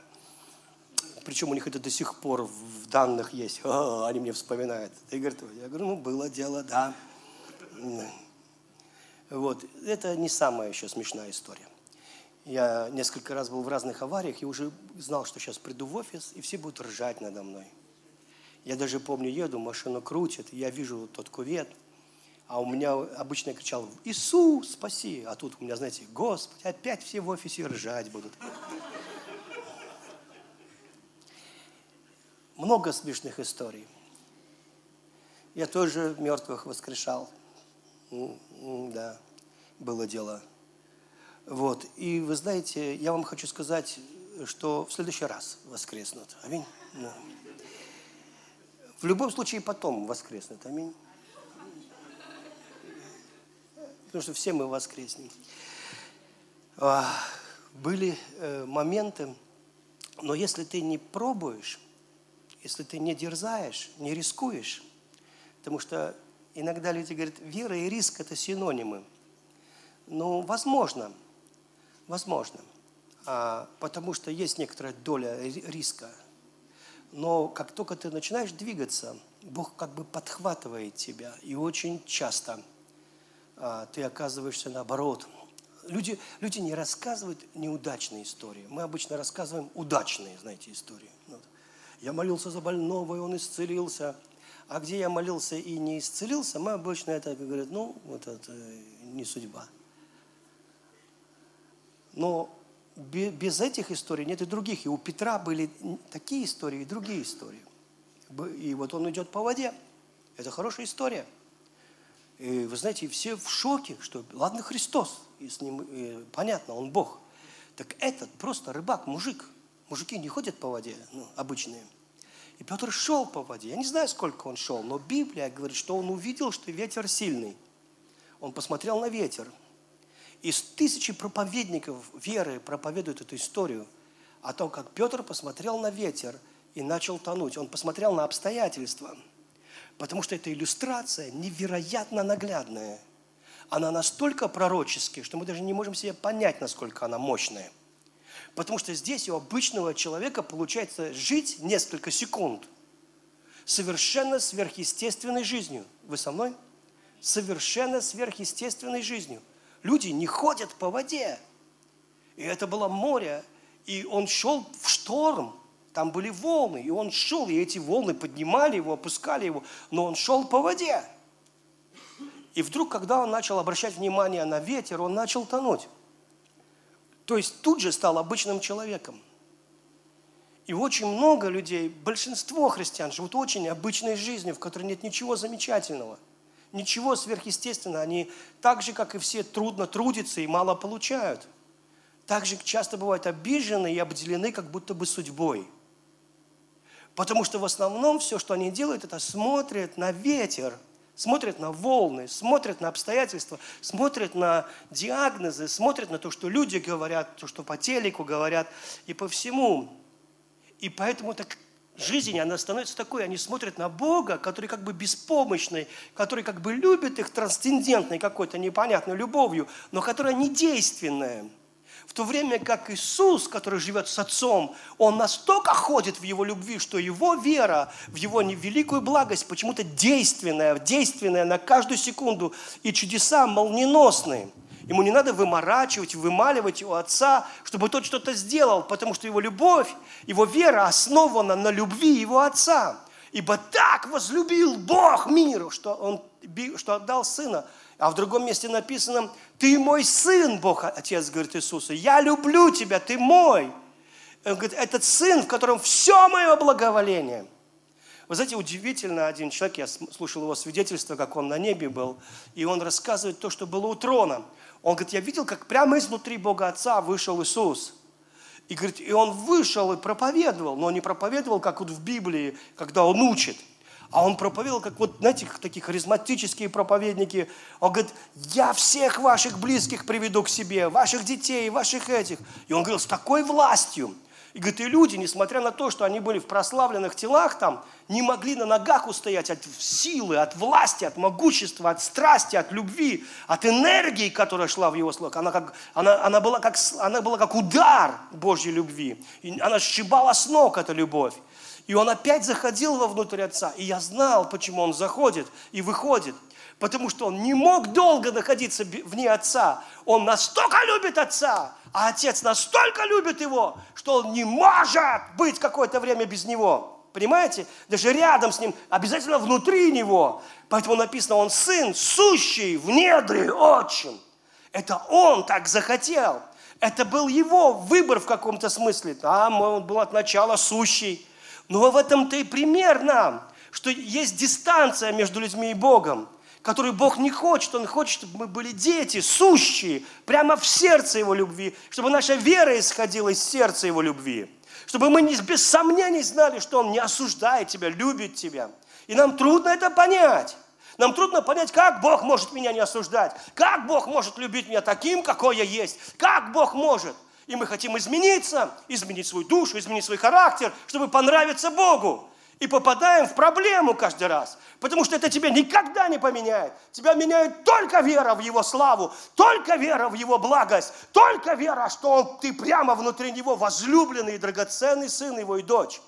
Причем у них это до сих пор в данных есть. О, они мне вспоминают. И говорят, я говорю, ну, было дело, да. Вот. Это не самая еще смешная история. Я несколько раз был в разных авариях и уже знал, что сейчас приду в офис, и все будут ржать надо мной. Я даже помню, еду, машину крутит, я вижу тот кувет – а у меня обычно я кричал, Иисус, спаси. А тут у меня, знаете, Господи, опять все в офисе ржать будут. Много смешных историй. Я тоже мертвых воскрешал. Да, было дело. Вот. И вы знаете, я вам хочу сказать, что в следующий раз воскреснут. Аминь. Да. В любом случае потом воскреснут. Аминь потому что все мы воскреснем. А, были э, моменты, но если ты не пробуешь, если ты не дерзаешь, не рискуешь, потому что иногда люди говорят, вера и риск – это синонимы. Ну, возможно, возможно, а, потому что есть некоторая доля риска. Но как только ты начинаешь двигаться, Бог как бы подхватывает тебя. И очень часто – ты оказываешься наоборот. Люди, люди не рассказывают неудачные истории. Мы обычно рассказываем удачные, знаете, истории. Вот. Я молился за больного, и он исцелился. А где я молился и не исцелился, мы обычно это говорят, ну, вот это не судьба. Но без этих историй нет и других. И у Петра были такие истории и другие истории. И вот он идет по воде. Это хорошая история – и вы знаете, все в шоке, что ладно Христос, и с ним и понятно, он Бог. Так этот просто рыбак, мужик. Мужики не ходят по воде, ну, обычные. И Петр шел по воде. Я не знаю, сколько он шел, но Библия говорит, что он увидел, что ветер сильный. Он посмотрел на ветер. Из тысячи проповедников веры проповедуют эту историю о том, как Петр посмотрел на ветер и начал тонуть. Он посмотрел на обстоятельства – Потому что эта иллюстрация невероятно наглядная. Она настолько пророческая, что мы даже не можем себе понять, насколько она мощная. Потому что здесь у обычного человека получается жить несколько секунд совершенно сверхъестественной жизнью. Вы со мной? Совершенно сверхъестественной жизнью. Люди не ходят по воде. И это было море, и он шел в шторм, там были волны, и он шел, и эти волны поднимали его, опускали его, но он шел по воде. И вдруг, когда он начал обращать внимание на ветер, он начал тонуть. То есть тут же стал обычным человеком. И очень много людей, большинство христиан живут очень обычной жизнью, в которой нет ничего замечательного, ничего сверхъестественного. Они так же, как и все, трудно трудятся и мало получают. Также часто бывают обижены и обделены как будто бы судьбой. Потому что в основном все, что они делают, это смотрят на ветер, смотрят на волны, смотрят на обстоятельства, смотрят на диагнозы, смотрят на то, что люди говорят, то, что по телеку говорят и по всему. И поэтому так жизнь, она становится такой, они смотрят на Бога, который как бы беспомощный, который как бы любит их трансцендентной какой-то непонятной любовью, но которая не действенная. В то время как Иисус, который живет с Отцом, Он настолько ходит в Его любви, что Его вера в Его великую благость почему-то действенная, действенная на каждую секунду, и чудеса молниеносные – Ему не надо выморачивать, вымаливать у отца, чтобы тот что-то сделал, потому что его любовь, его вера основана на любви его отца. Ибо так возлюбил Бог миру, что он что отдал сына. А в другом месте написано, ты мой сын, Бог, Отец говорит Иисусу, я люблю тебя, ты мой. Он говорит, этот сын, в котором все мое благоволение. Вы знаете, удивительно, один человек, я слушал его свидетельство, как он на небе был, и он рассказывает то, что было у трона. Он говорит, я видел, как прямо изнутри Бога Отца вышел Иисус. И говорит, и он вышел и проповедовал, но не проповедовал, как вот в Библии, когда он учит. А он проповедовал, как вот, знаете, такие харизматические проповедники. Он говорит, я всех ваших близких приведу к себе, ваших детей, ваших этих. И он говорил, с такой властью – и говорит, и люди, несмотря на то, что они были в прославленных телах там, не могли на ногах устоять от силы, от власти, от могущества, от страсти, от любви, от энергии, которая шла в его словах. Она, как, она, она, была, как, она была как удар Божьей любви. И она сшибала с ног, эта любовь. И он опять заходил вовнутрь Отца. И я знал, почему он заходит и выходит. Потому что он не мог долго находиться вне Отца. Он настолько любит Отца, а Отец настолько любит его, что он не может быть какое-то время без него. Понимаете? Даже рядом с ним, обязательно внутри него. Поэтому написано, он сын, сущий в недре отчим. Это он так захотел. Это был его выбор в каком-то смысле. Там он был от начала сущий. Но в этом-то и пример нам, что есть дистанция между людьми и Богом который Бог не хочет. Он хочет, чтобы мы были дети, сущие, прямо в сердце Его любви, чтобы наша вера исходила из сердца Его любви. Чтобы мы без сомнений знали, что Он не осуждает тебя, любит тебя. И нам трудно это понять. Нам трудно понять, как Бог может меня не осуждать, как Бог может любить меня таким, какой я есть, как Бог может. И мы хотим измениться, изменить свою душу, изменить свой характер, чтобы понравиться Богу. И попадаем в проблему каждый раз. Потому что это тебя никогда не поменяет. Тебя меняет только вера в Его славу, только вера в Его благость, только вера, что он, ты прямо внутри Него возлюбленный и драгоценный сын Его и дочь.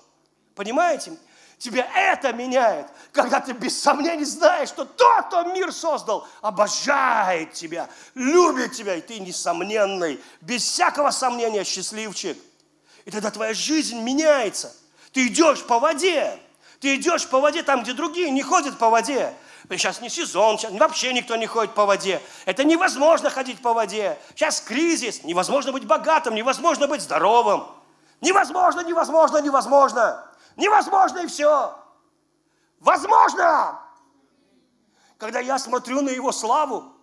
Понимаете? Тебя это меняет, когда ты без сомнений знаешь, что тот, кто мир создал, обожает тебя, любит тебя, и ты несомненный, без всякого сомнения счастливчик. И тогда твоя жизнь меняется – ты идешь по воде. Ты идешь по воде там, где другие не ходят по воде. Сейчас не сезон, сейчас вообще никто не ходит по воде. Это невозможно ходить по воде. Сейчас кризис, невозможно быть богатым, невозможно быть здоровым. Невозможно, невозможно, невозможно. Невозможно и все. Возможно! Когда я смотрю на Его славу,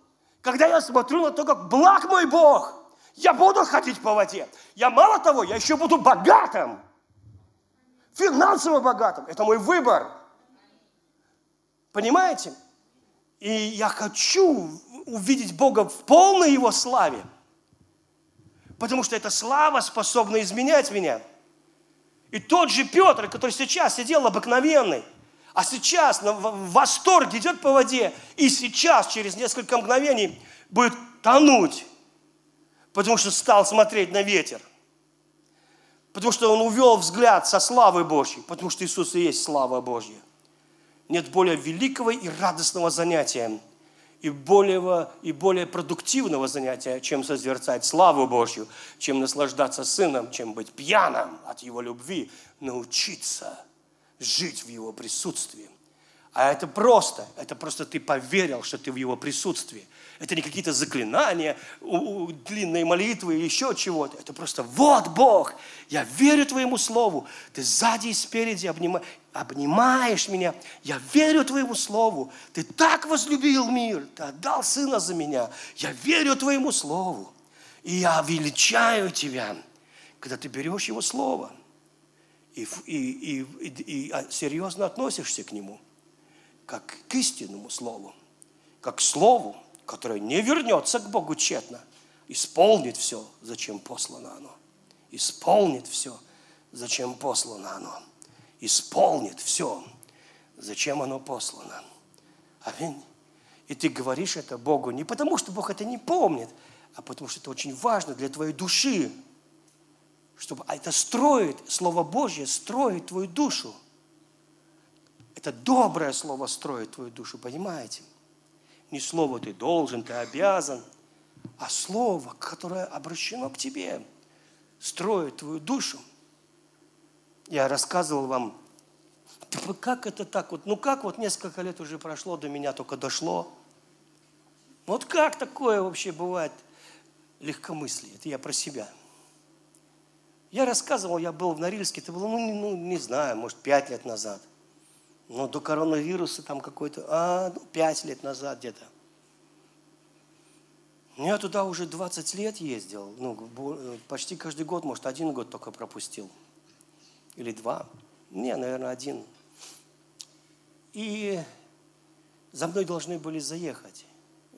когда я смотрю на то, как благ мой Бог, я буду ходить по воде. Я мало того, я еще буду богатым финансово богатым. Это мой выбор. Понимаете? И я хочу увидеть Бога в полной Его славе. Потому что эта слава способна изменять меня. И тот же Петр, который сейчас сидел обыкновенный, а сейчас в восторге идет по воде, и сейчас, через несколько мгновений, будет тонуть, потому что стал смотреть на ветер. Потому что он увел взгляд со славы Божьей, потому что Иисус и есть слава Божья. Нет более великого и радостного занятия, и более, и более продуктивного занятия, чем созерцать славу Божью, чем наслаждаться Сыном, чем быть пьяным от Его любви, научиться жить в Его присутствии. А это просто, это просто ты поверил, что ты в Его присутствии. Это не какие-то заклинания, длинные молитвы еще чего-то. Это просто вот Бог, я верю Твоему Слову. Ты сзади и спереди обнима, обнимаешь меня. Я верю Твоему Слову. Ты так возлюбил мир, Ты отдал Сына за меня. Я верю Твоему Слову. И я величаю Тебя, когда Ты берешь Его Слово и, и, и, и, и а, серьезно относишься к Нему, как к истинному Слову, как к Слову, которое не вернется к Богу тщетно, исполнит все, зачем послано оно. Исполнит все, зачем послано оно. Исполнит все, зачем оно послано. Аминь. И ты говоришь это Богу не потому, что Бог это не помнит, а потому что это очень важно для твоей души, чтобы а это строит, Слово Божье строит твою душу. Это доброе Слово строит твою душу, понимаете? Не слово «ты должен», «ты обязан», а слово, которое обращено к тебе, строит твою душу. Я рассказывал вам, как это так? Вот, ну как вот несколько лет уже прошло, до меня только дошло. Вот как такое вообще бывает легкомыслие? Это я про себя. Я рассказывал, я был в Норильске, это было, ну, не, ну, не знаю, может, пять лет назад. Ну, до коронавируса там какой-то, а, ну, 5 лет назад где-то. Я туда уже 20 лет ездил, ну, почти каждый год, может, один год только пропустил. Или два. Не, наверное, один. И за мной должны были заехать,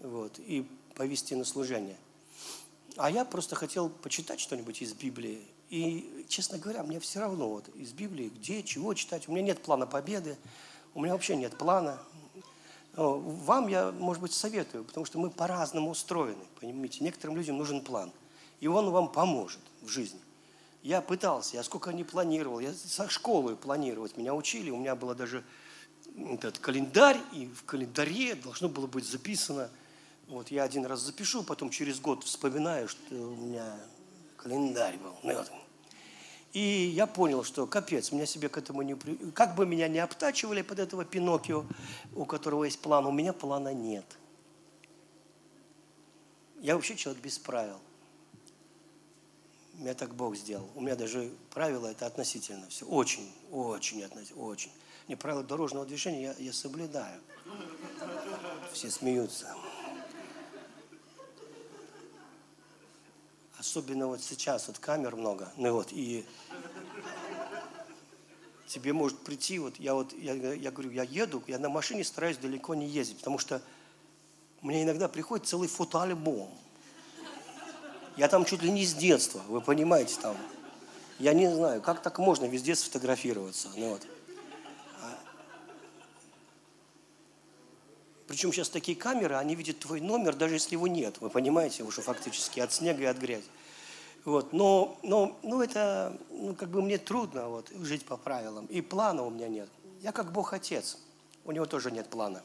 вот, и повести на служение. А я просто хотел почитать что-нибудь из Библии. И, честно говоря, мне все равно вот из Библии, где, чего читать. У меня нет плана победы, у меня вообще нет плана. Вам я, может быть, советую, потому что мы по-разному устроены, понимаете. Некоторым людям нужен план, и он вам поможет в жизни. Я пытался, я сколько не планировал, я со школы планировать меня учили, у меня был даже этот календарь, и в календаре должно было быть записано, вот я один раз запишу, потом через год вспоминаю, что у меня календарь был. Ну, вот. И я понял, что капец, меня себе к этому не... Как бы меня не обтачивали под этого Пиноккио, у которого есть план, у меня плана нет. Я вообще человек без правил. Меня так Бог сделал. У меня даже правила это относительно все. Очень, очень относительно, очень. Не правила дорожного движения я, я соблюдаю. Все смеются. Особенно вот сейчас, вот камер много, ну вот, и тебе может прийти, вот я вот, я, я говорю, я еду, я на машине стараюсь далеко не ездить, потому что мне иногда приходит целый фотоальбом. Я там чуть ли не с детства, вы понимаете, там. Я не знаю, как так можно везде сфотографироваться, ну вот. Причем сейчас такие камеры, они видят твой номер, даже если его нет. Вы понимаете, уже фактически от снега и от грязи. Вот, но, но ну, это, ну, как бы мне трудно вот, жить по правилам. И плана у меня нет. Я как Бог Отец. У него тоже нет плана.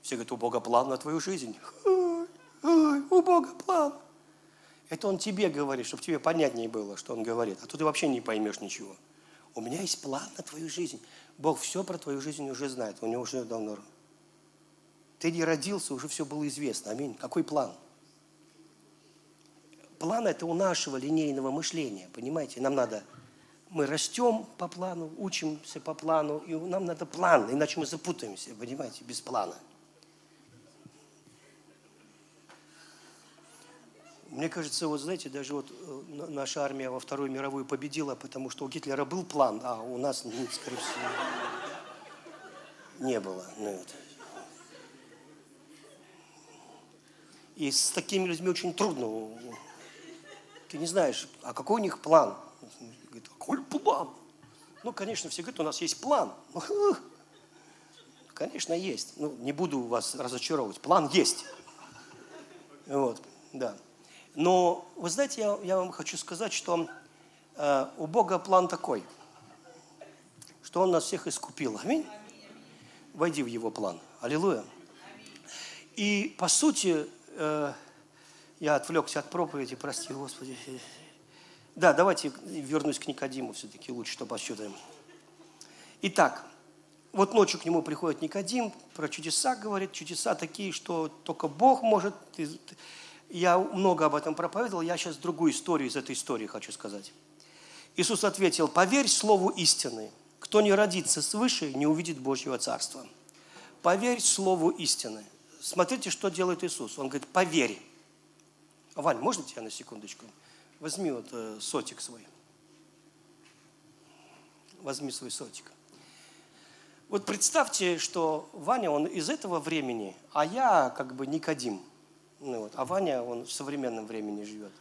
Все говорят, у Бога план на твою жизнь. Ой, ой, у Бога план. Это Он тебе говорит, чтобы тебе понятнее было, что Он говорит. А то ты вообще не поймешь ничего. У меня есть план на твою жизнь. Бог все про твою жизнь уже знает. У него уже давно ты не родился, уже все было известно. Аминь. Какой план? План это у нашего линейного мышления, понимаете? Нам надо, мы растем по плану, учимся по плану, и нам надо план, иначе мы запутаемся, понимаете, без плана. Мне кажется, вот знаете, даже вот э, наша армия во Вторую мировую победила, потому что у Гитлера был план, а у нас, скорее всего, не было. Ну, вот. И с такими людьми очень трудно. Ты не знаешь, а какой у них план? Говорит, какой план? Ну, конечно, все говорят, у нас есть план. Конечно, есть. Ну, не буду вас разочаровывать. План есть. Вот, да. Но, вы знаете, я, я вам хочу сказать, что э, у Бога план такой, что Он нас всех искупил. Аминь. Войди в Его план. Аллилуйя. И, по сути, Э, я отвлекся от проповеди, прости, Господи. Да, давайте вернусь к Никодиму все-таки лучше, чтобы посчитаем. Итак, вот ночью к нему приходит Никодим, про чудеса говорит, чудеса такие, что только Бог может. Я много об этом проповедовал, я сейчас другую историю из этой истории хочу сказать. Иисус ответил, поверь слову истины. Кто не родится свыше, не увидит Божьего Царства. Поверь слову истины. Смотрите, что делает Иисус. Он говорит, поверь. Вань, можно тебя на секундочку? Возьми вот э, сотик свой. Возьми свой сотик. Вот представьте, что Ваня, он из этого времени, а я как бы Никодим. Ну вот, а Ваня, он в современном времени живет.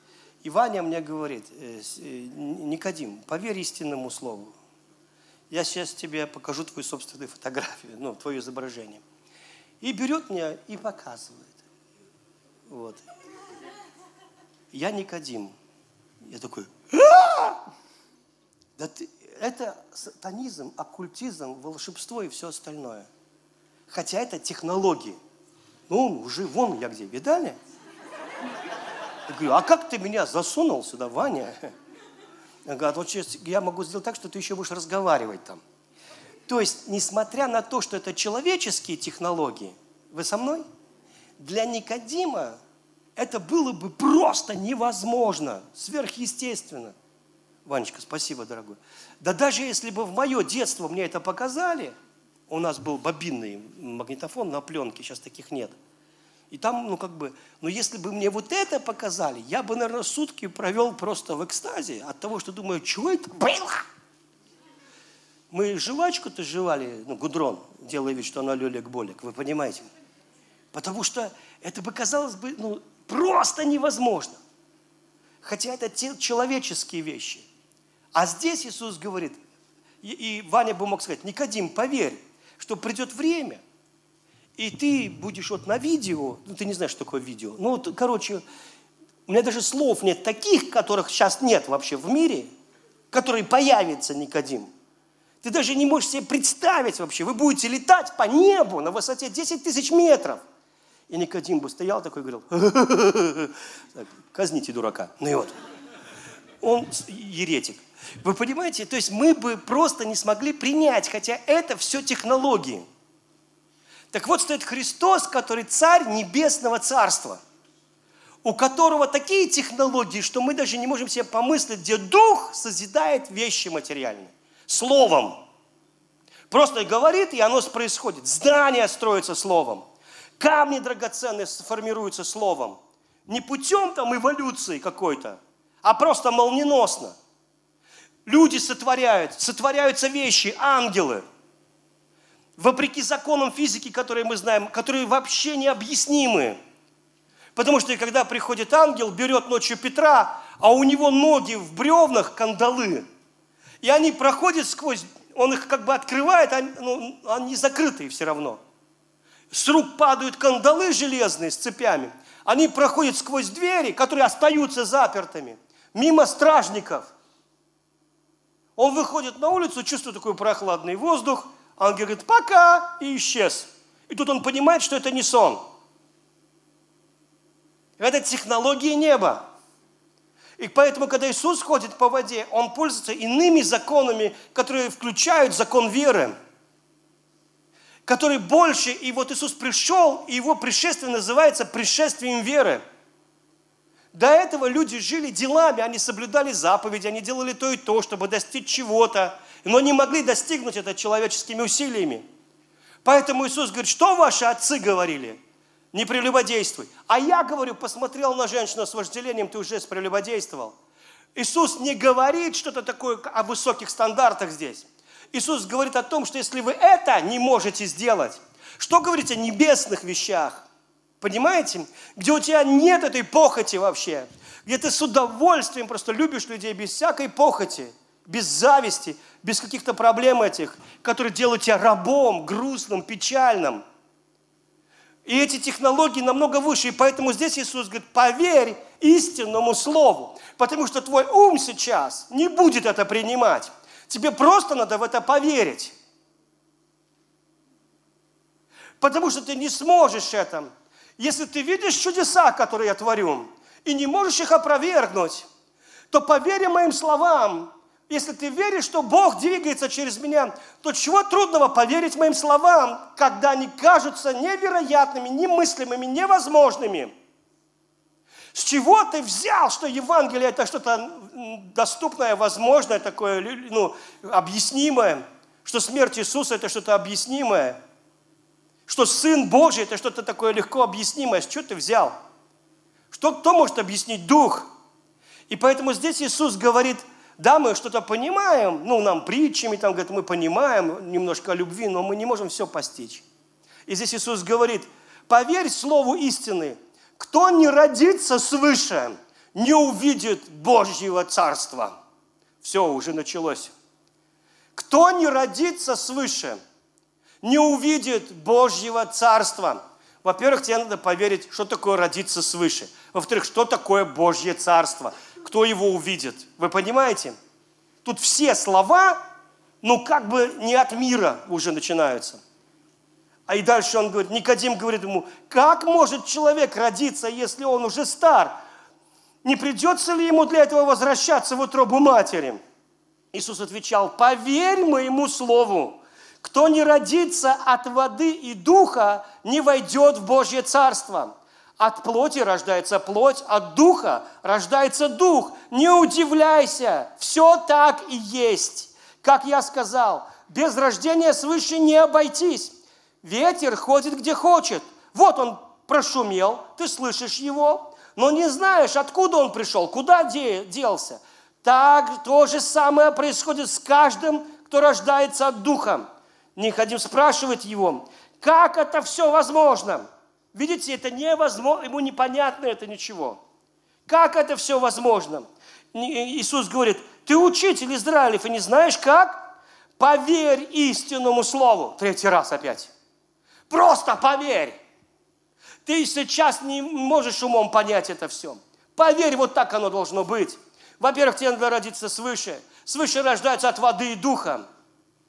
И Ваня мне говорит, э, э, Никодим, поверь истинному слову. Я сейчас тебе покажу твою собственную фотографию, ну, твое изображение. И берет меня и показывает. Вот. Я Никодим. Я такой, «А!» да ты, это сатанизм, оккультизм, волшебство и все остальное. Хотя это технологии. Ну, уже вон я где, видали? Я говорю, а как ты меня засунул сюда, Ваня? Я говорю, а вот сейчас я могу сделать так, что ты еще будешь разговаривать там. То есть, несмотря на то, что это человеческие технологии, вы со мной? Для Никодима это было бы просто невозможно, сверхъестественно. Ванечка, спасибо, дорогой. Да даже если бы в мое детство мне это показали, у нас был бобинный магнитофон на пленке, сейчас таких нет. И там, ну как бы, но если бы мне вот это показали, я бы, наверное, сутки провел просто в экстазе от того, что думаю, что это было? Мы жвачку-то жевали, ну, гудрон, делая вид, что она лелек-болик, вы понимаете? Потому что это бы казалось бы, ну, просто невозможно. Хотя это те человеческие вещи. А здесь Иисус говорит, и, и Ваня бы мог сказать, Никодим, поверь, что придет время, и ты будешь вот на видео, ну ты не знаешь, что такое видео, ну вот, короче, у меня даже слов нет таких, которых сейчас нет вообще в мире, которые появятся Никодим. Ты даже не можешь себе представить вообще, вы будете летать по небу на высоте 10 тысяч метров. И Никодим бы стоял такой и говорил, казните дурака. Ну и вот. Он еретик. Вы понимаете? То есть мы бы просто не смогли принять, хотя это все технологии. Так вот стоит Христос, который царь небесного царства, у которого такие технологии, что мы даже не можем себе помыслить, где Дух созидает вещи материальные. Словом. Просто говорит, и оно происходит. Здание строится словом. Камни драгоценные формируются словом. Не путем там эволюции какой-то, а просто молниеносно. Люди сотворяют, сотворяются вещи, ангелы. Вопреки законам физики, которые мы знаем, которые вообще необъяснимы. Потому что когда приходит ангел, берет ночью Петра, а у него ноги в бревнах кандалы. И они проходят сквозь, он их как бы открывает, они, ну, они закрытые все равно. С рук падают кандалы железные с цепями. Они проходят сквозь двери, которые остаются запертыми, мимо стражников – он выходит на улицу, чувствует такой прохладный воздух, ангел говорит «пока» и исчез. И тут он понимает, что это не сон. Это технология неба. И поэтому, когда Иисус ходит по воде, Он пользуется иными законами, которые включают закон веры, который больше, и вот Иисус пришел, и Его пришествие называется пришествием веры – до этого люди жили делами, они соблюдали заповеди, они делали то и то, чтобы достичь чего-то, но не могли достигнуть это человеческими усилиями. Поэтому Иисус говорит, что ваши отцы говорили? Не прелюбодействуй. А я говорю, посмотрел на женщину с вожделением, ты уже прелюбодействовал. Иисус не говорит что-то такое о высоких стандартах здесь. Иисус говорит о том, что если вы это не можете сделать, что говорить о небесных вещах? Понимаете? Где у тебя нет этой похоти вообще. Где ты с удовольствием просто любишь людей без всякой похоти, без зависти, без каких-то проблем этих, которые делают тебя рабом, грустным, печальным. И эти технологии намного выше. И поэтому здесь Иисус говорит, поверь истинному слову. Потому что твой ум сейчас не будет это принимать. Тебе просто надо в это поверить. Потому что ты не сможешь это если ты видишь чудеса, которые я творю, и не можешь их опровергнуть, то поверь моим словам, если ты веришь, что Бог двигается через меня, то чего трудного поверить моим словам, когда они кажутся невероятными, немыслимыми, невозможными? С чего ты взял, что Евангелие это что-то доступное, возможное, такое, ну, объяснимое, что смерть Иисуса это что-то объяснимое, что Сын Божий это что-то такое легко объяснимое. С чего ты взял? Что кто может объяснить Дух? И поэтому здесь Иисус говорит – да, мы что-то понимаем, ну, нам притчами, там, говорит, мы понимаем немножко любви, но мы не можем все постичь. И здесь Иисус говорит, поверь слову истины, кто не родится свыше, не увидит Божьего Царства. Все, уже началось. Кто не родится свыше, не увидит Божьего Царства. Во-первых, тебе надо поверить, что такое родиться свыше. Во-вторых, что такое Божье Царство – кто его увидит. Вы понимаете? Тут все слова, ну как бы не от мира уже начинаются. А и дальше он говорит, Никодим говорит ему, как может человек родиться, если он уже стар? Не придется ли ему для этого возвращаться в утробу матери? Иисус отвечал, поверь моему слову, кто не родится от воды и духа, не войдет в Божье Царство. От плоти рождается плоть, от духа рождается дух. Не удивляйся, все так и есть. Как я сказал, без рождения свыше не обойтись. Ветер ходит где хочет. Вот он прошумел, ты слышишь его, но не знаешь, откуда он пришел, куда делся. Так то же самое происходит с каждым, кто рождается от духа. Никодим спрашивает его, как это все возможно? Видите, это невозможно, ему непонятно это ничего. Как это все возможно? Иисус говорит, ты учитель Израилев и не знаешь как? Поверь истинному слову. Третий раз опять. Просто поверь. Ты сейчас не можешь умом понять это все. Поверь, вот так оно должно быть. Во-первых, тебе надо родиться свыше. Свыше рождается от воды и духа.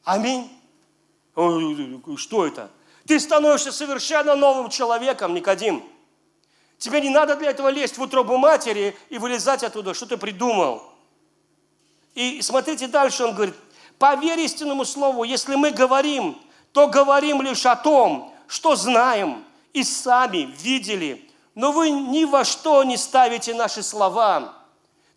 Аминь. Что это? Ты становишься совершенно новым человеком, Никодим. Тебе не надо для этого лезть в утробу матери и вылезать оттуда, что ты придумал. И смотрите дальше, он говорит, поверь истинному слову, если мы говорим, то говорим лишь о том, что знаем и сами видели, но вы ни во что не ставите наши слова.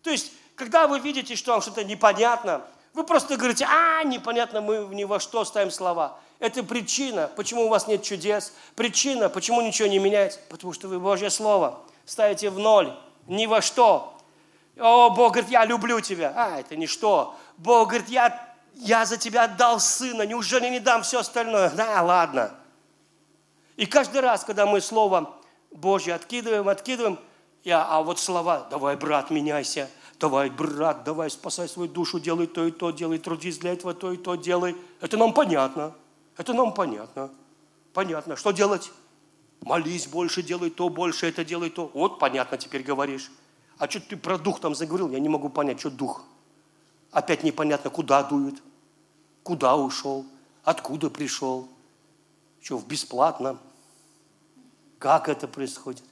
То есть, когда вы видите, что вам что-то непонятно, вы просто говорите, а, непонятно, мы ни во что ставим слова. Это причина, почему у вас нет чудес. Причина, почему ничего не меняется. Потому что вы Божье Слово ставите в ноль, ни во что. О, Бог говорит, я люблю тебя. А, это ничто. Бог говорит, я, я за тебя отдал сына, неужели не дам все остальное? Да, ладно. И каждый раз, когда мы Слово Божье откидываем, откидываем, я, а вот слова, давай, брат, меняйся, давай, брат, давай, спасай свою душу, делай то и то, делай, трудись для этого, то и то, делай. Это нам понятно. Это нам понятно. Понятно. Что делать? Молись больше, делай то, больше это, делай то. Вот понятно теперь говоришь. А что ты про дух там заговорил? Я не могу понять, что дух. Опять непонятно, куда дует, куда ушел, откуда пришел. Что, в бесплатно? Как это происходит?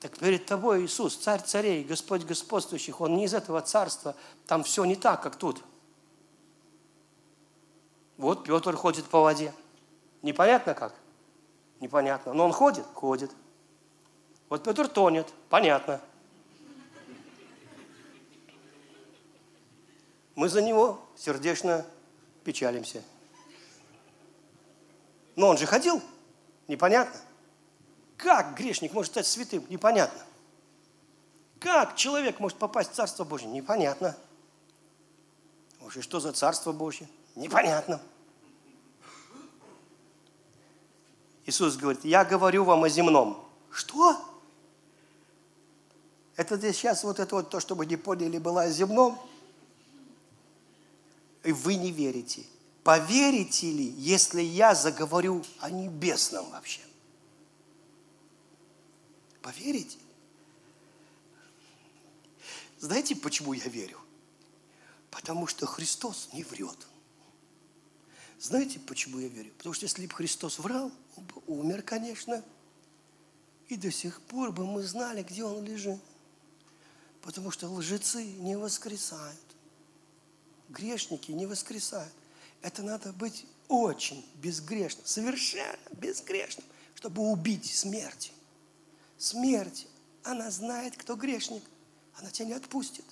Так перед тобой Иисус, царь царей, Господь господствующих, Он не из этого царства, там все не так, как тут. Вот Петр ходит по воде. Непонятно как? Непонятно. Но он ходит? Ходит. Вот Петр тонет. Понятно. Мы за него сердечно печалимся. Но он же ходил. Непонятно. Как грешник может стать святым? Непонятно. Как человек может попасть в Царство Божье? Непонятно. Может, что за Царство Божье? Непонятно. Иисус говорит, я говорю вам о земном. Что? Это здесь сейчас вот это вот то, чтобы не поняли, было о земном. И вы не верите. Поверите ли, если я заговорю о небесном вообще? Поверите? Знаете, почему я верю? Потому что Христос не врет. Знаете, почему я верю? Потому что если бы Христос врал, он бы умер, конечно. И до сих пор бы мы знали, где он лежит. Потому что лжецы не воскресают. Грешники не воскресают. Это надо быть очень безгрешным, совершенно безгрешным, чтобы убить смерть. Смерть, она знает, кто грешник. Она тебя не отпустит.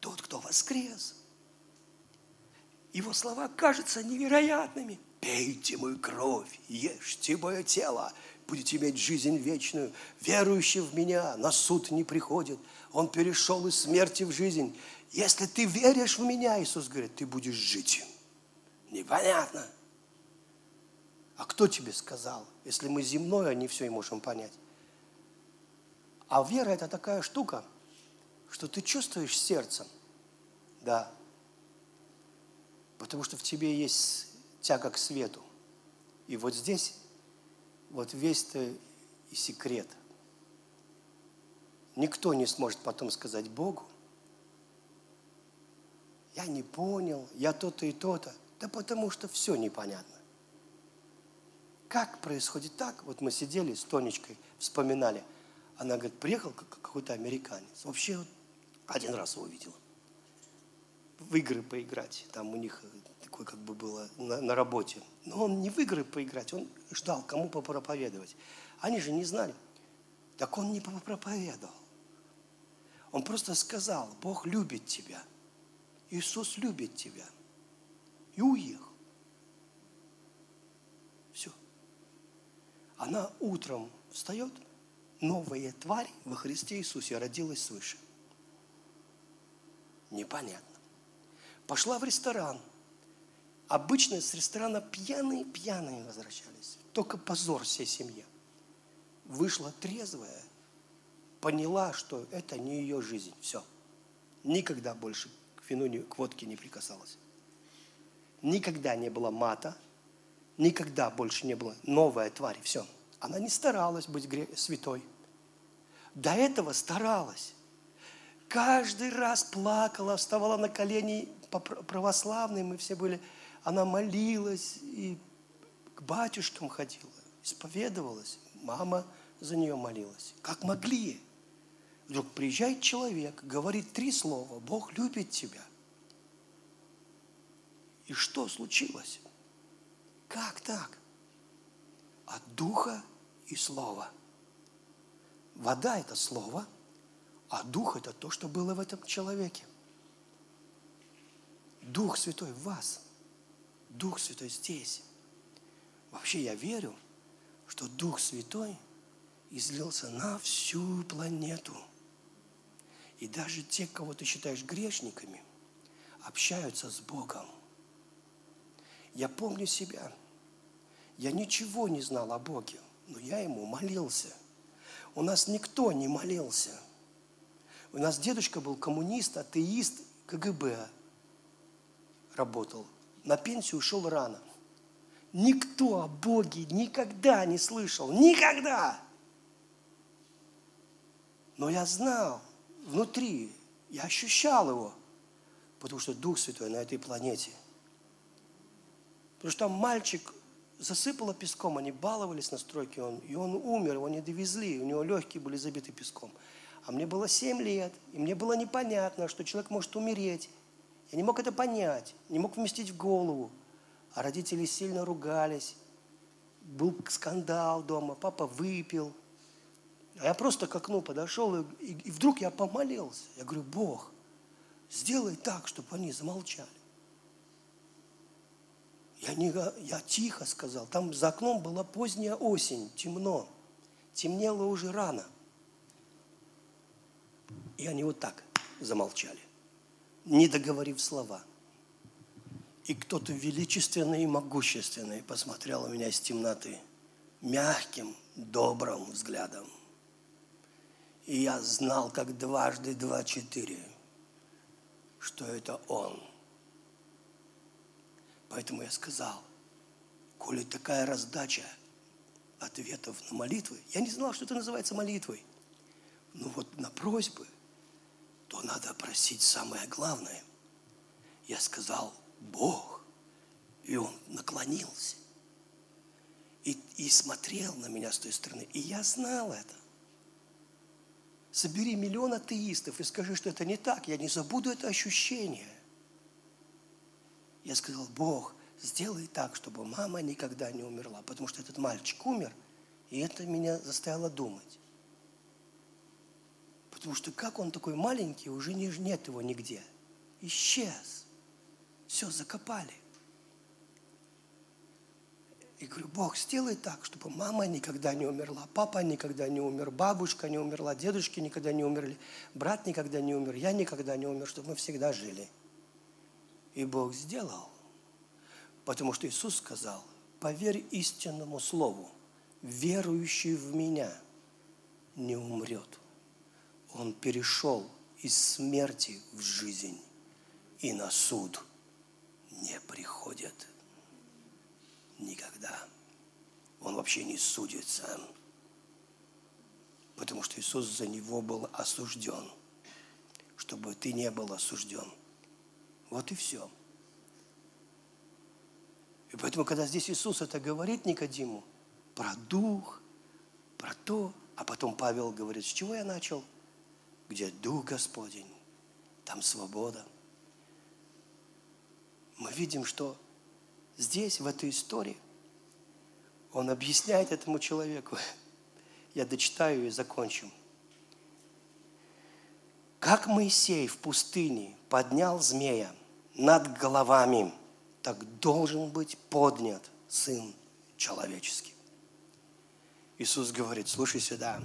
Тот, кто воскрес. Его слова кажутся невероятными. Пейте мою кровь, ешьте мое тело, будете иметь жизнь вечную. Верующий в меня на суд не приходит. Он перешел из смерти в жизнь. Если ты веришь в меня, Иисус говорит, ты будешь жить. Непонятно. А кто тебе сказал? Если мы земное, не все и можем понять. А вера – это такая штука, что ты чувствуешь сердцем. Да. Потому что в тебе есть тяга к свету. И вот здесь вот весь-то и секрет. Никто не сможет потом сказать Богу, я не понял, я то-то и то-то. Да потому что все непонятно. Как происходит так? Вот мы сидели с Тонечкой, вспоминали. Она говорит, приехал какой-то американец. Вообще один раз его видела. В игры поиграть. Там у них такое как бы было на, на работе. Но он не в игры поиграть, он ждал, кому попроповедовать. Они же не знали. Так он не проповедовал. Он просто сказал, Бог любит тебя. Иисус любит тебя. И уехал. Все. Она утром встает, новая тварь во Христе Иисусе родилась свыше. Непонятно. Пошла в ресторан. Обычно с ресторана пьяные-пьяные возвращались. Только позор всей семье. Вышла трезвая, поняла, что это не ее жизнь. Все. Никогда больше к вину, к водке не прикасалась. Никогда не было мата, никогда больше не было новая тварь. Все. Она не старалась быть святой. До этого старалась. Каждый раз плакала, вставала на колени православные, мы все были – она молилась и к батюшкам ходила, исповедовалась. Мама за нее молилась. Как могли. Вдруг приезжает человек, говорит три слова. Бог любит тебя. И что случилось? Как так? От духа и слова. Вода – это слово, а дух – это то, что было в этом человеке. Дух Святой в вас – Дух Святой здесь. Вообще я верю, что Дух Святой излился на всю планету. И даже те, кого ты считаешь грешниками, общаются с Богом. Я помню себя. Я ничего не знал о Боге, но я Ему молился. У нас никто не молился. У нас дедушка был коммунист, атеист, КГБ работал – на пенсию ушел рано. Никто о Боге никогда не слышал. Никогда! Но я знал внутри, я ощущал его, потому что Дух Святой на этой планете. Потому что там мальчик засыпало песком, они баловались на стройке, он, и он умер, его не довезли, у него легкие были забиты песком. А мне было 7 лет, и мне было непонятно, что человек может умереть. Я не мог это понять, не мог вместить в голову. А родители сильно ругались. Был скандал дома, папа выпил. А я просто к окну подошел, и, и, и вдруг я помолился. Я говорю, Бог, сделай так, чтобы они замолчали. Я, не, я тихо сказал. Там за окном была поздняя осень, темно. Темнело уже рано. И они вот так замолчали не договорив слова. И кто-то величественный и могущественный посмотрел у меня из темноты мягким, добрым взглядом. И я знал, как дважды два четыре, что это он. Поэтому я сказал, коли такая раздача ответов на молитвы, я не знал, что это называется молитвой, но вот на просьбы – то надо просить самое главное. Я сказал, Бог. И он наклонился. И, и смотрел на меня с той стороны. И я знал это. Собери миллион атеистов и скажи, что это не так. Я не забуду это ощущение. Я сказал, Бог, сделай так, чтобы мама никогда не умерла, потому что этот мальчик умер, и это меня заставило думать. Потому что как он такой маленький, уже не, нет его нигде. Исчез. Все, закопали. И говорю, Бог, сделай так, чтобы мама никогда не умерла, папа никогда не умер, бабушка не умерла, дедушки никогда не умерли, брат никогда не умер, я никогда не умер, чтобы мы всегда жили. И Бог сделал. Потому что Иисус сказал, поверь истинному слову, верующий в Меня не умрет. Он перешел из смерти в жизнь и на суд не приходит никогда. Он вообще не судится, потому что Иисус за него был осужден, чтобы ты не был осужден. Вот и все. И поэтому, когда здесь Иисус это говорит Никодиму, про дух, про то, а потом Павел говорит, с чего я начал? Где Дух Господень, там свобода. Мы видим, что здесь, в этой истории, он объясняет этому человеку. Я дочитаю и закончу. Как Моисей в пустыне поднял змея над головами, так должен быть поднят Сын Человеческий. Иисус говорит, слушай сюда,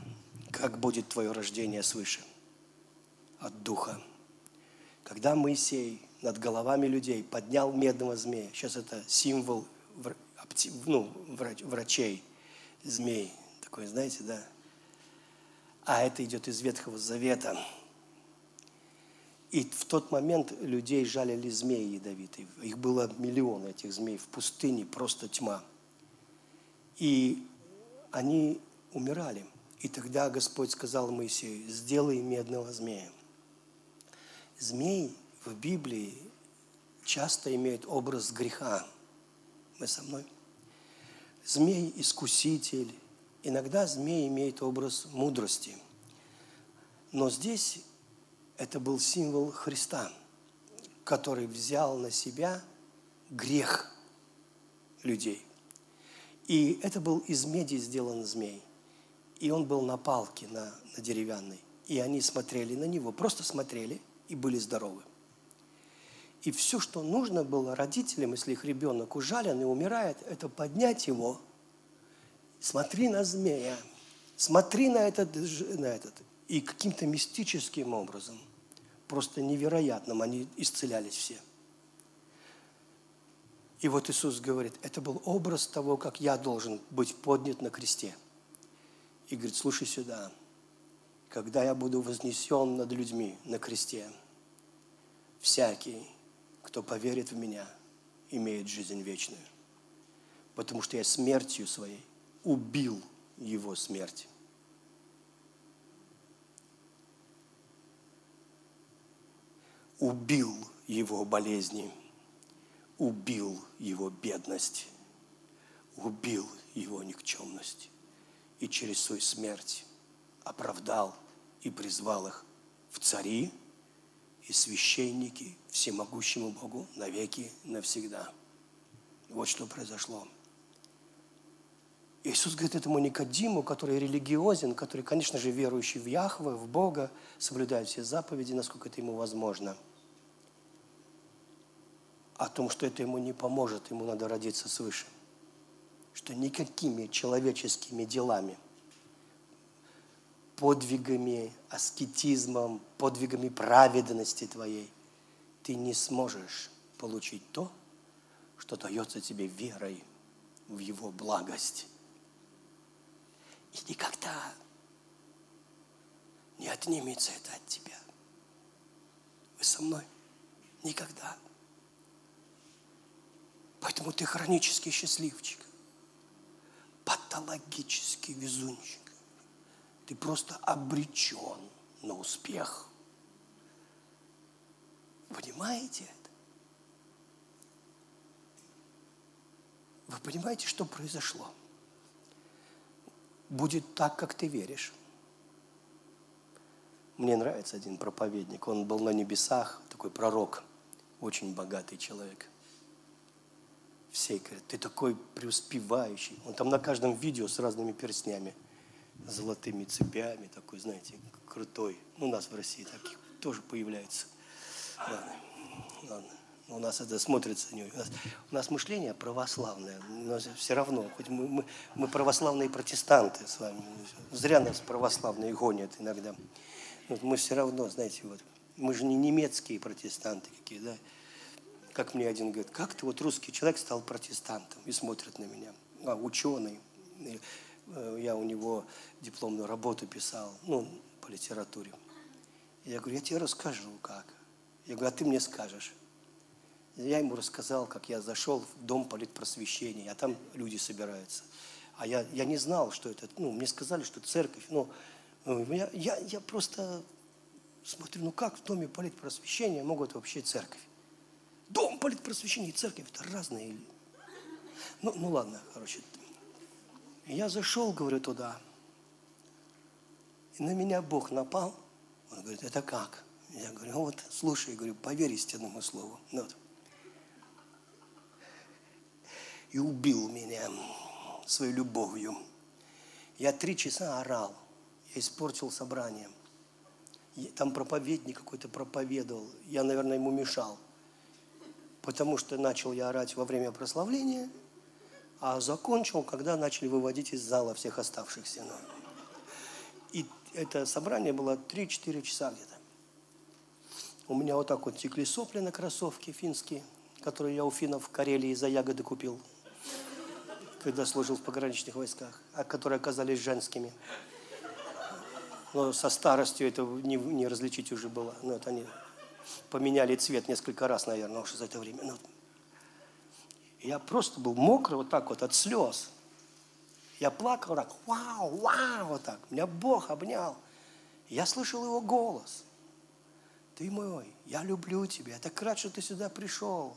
как будет твое рождение свыше? От Духа. Когда Моисей над головами людей, поднял медного змея. Сейчас это символ ну, врачей, змей. Такой, знаете, да? А это идет из Ветхого Завета. И в тот момент людей жалили змеи ядовитые. Их было миллионы, этих змей, в пустыне, просто тьма. И они умирали. И тогда Господь сказал Моисею, сделай медного змея. Змей в Библии часто имеет образ греха. Мы со мной? Змей – искуситель. Иногда змей имеет образ мудрости. Но здесь это был символ Христа, который взял на себя грех людей. И это был из меди сделан змей. И он был на палке, на, на деревянной. И они смотрели на него, просто смотрели и были здоровы. И все, что нужно было родителям, если их ребенок ужален и умирает, это поднять его. Смотри на змея, смотри на этот, на этот. И каким-то мистическим образом, просто невероятным, они исцелялись все. И вот Иисус говорит, это был образ того, как я должен быть поднят на кресте. И говорит, слушай сюда, когда я буду вознесен над людьми на кресте, всякий, кто поверит в меня, имеет жизнь вечную. Потому что я смертью своей убил его смерть. Убил его болезни, убил его бедность, убил его никчемность и через свою смерть оправдал и призвал их в цари и священники всемогущему Богу навеки навсегда. Вот что произошло. Иисус говорит этому Никодиму, который религиозен, который, конечно же, верующий в Яхве, в Бога, соблюдает все заповеди, насколько это ему возможно. О том, что это ему не поможет, ему надо родиться свыше. Что никакими человеческими делами – подвигами, аскетизмом, подвигами праведности твоей, ты не сможешь получить то, что дается тебе верой в Его благость. И никогда не отнимется это от тебя. Вы со мной? Никогда. Поэтому ты хронический счастливчик, патологический везунчик ты просто обречен на успех. Понимаете это? Вы понимаете, что произошло? Будет так, как ты веришь. Мне нравится один проповедник, он был на небесах, такой пророк, очень богатый человек. Все говорят, ты такой преуспевающий. Он там на каждом видео с разными перстнями, золотыми цепями, такой, знаете, крутой. Ну, у нас в России таких тоже появляются. Ладно, ладно. У нас это смотрится не у нас, у нас мышление православное, но все равно, хоть мы, мы, мы православные протестанты с вами, зря нас православные гонят иногда. Вот мы все равно, знаете, вот, мы же не немецкие протестанты какие, да. Как мне один говорит, как ты вот русский человек стал протестантом и смотрит на меня, а, ученый. Э, я у него дипломную работу писал, ну, по литературе. Я говорю, я тебе расскажу, как. Я говорю, а ты мне скажешь. Я ему рассказал, как я зашел в дом политпросвещения, а там люди собираются. А я, я не знал, что это, ну, мне сказали, что церковь. Но ну, я, я, я просто смотрю, ну как в доме политпросвещения могут вообще церковь? Дом политпросвещения и церковь – это разные. Ну, ну ладно, короче. Я зашел, говорю, туда. И на меня Бог напал. Он говорит, это как? Я говорю, вот, слушай, говорю, поверь истинному слову. Вот и убил меня своей любовью. Я три часа орал, я испортил собрание. Там проповедник какой-то проповедовал, я, наверное, ему мешал. Потому что начал я орать во время прославления, а закончил, когда начали выводить из зала всех оставшихся. И это собрание было 3-4 часа где-то. У меня вот так вот текли сопли на кроссовке финские, которые я у финнов в Карелии за ягоды купил когда служил в пограничных войсках, а которые оказались женскими. Но со старостью это не, не различить уже было. Ну, это они поменяли цвет несколько раз, наверное, уже за это время. Ну, я просто был мокрый вот так вот от слез. Я плакал так, вау, вау, вот так. Меня Бог обнял. Я слышал его голос. Ты мой, я люблю тебя. Я так рад, что ты сюда пришел.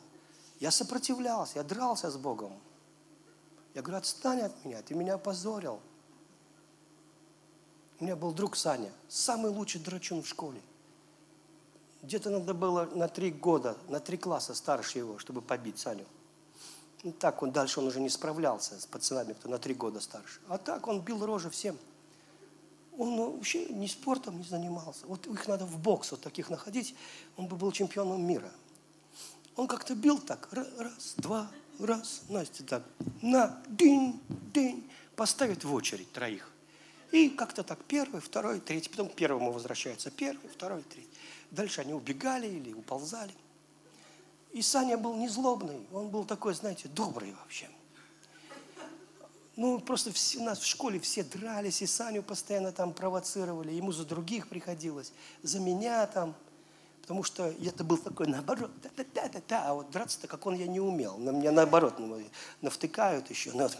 Я сопротивлялся, я дрался с Богом. Я говорю, отстань от меня, ты меня опозорил. У меня был друг Саня, самый лучший драчун в школе. Где-то надо было на три года, на три класса старше его, чтобы побить Саню. Ну, так он дальше он уже не справлялся с пацанами, кто на три года старше. А так он бил рожи всем. Он ну, вообще ни спортом не занимался. Вот их надо в бокс вот таких находить, он бы был чемпионом мира. Он как-то бил так, раз, два, раз, Настя так, на, день, день, поставит в очередь троих. И как-то так первый, второй, третий, потом первому возвращается первый, второй, третий. Дальше они убегали или уползали. И Саня был не злобный, он был такой, знаете, добрый вообще. Ну, просто все, нас в школе все дрались, и Саню постоянно там провоцировали, ему за других приходилось, за меня там – Потому что это был такой наоборот, да-да-да-да, а вот драться-то, как он, я не умел. На меня наоборот ну, навтыкают еще. Ну, вот.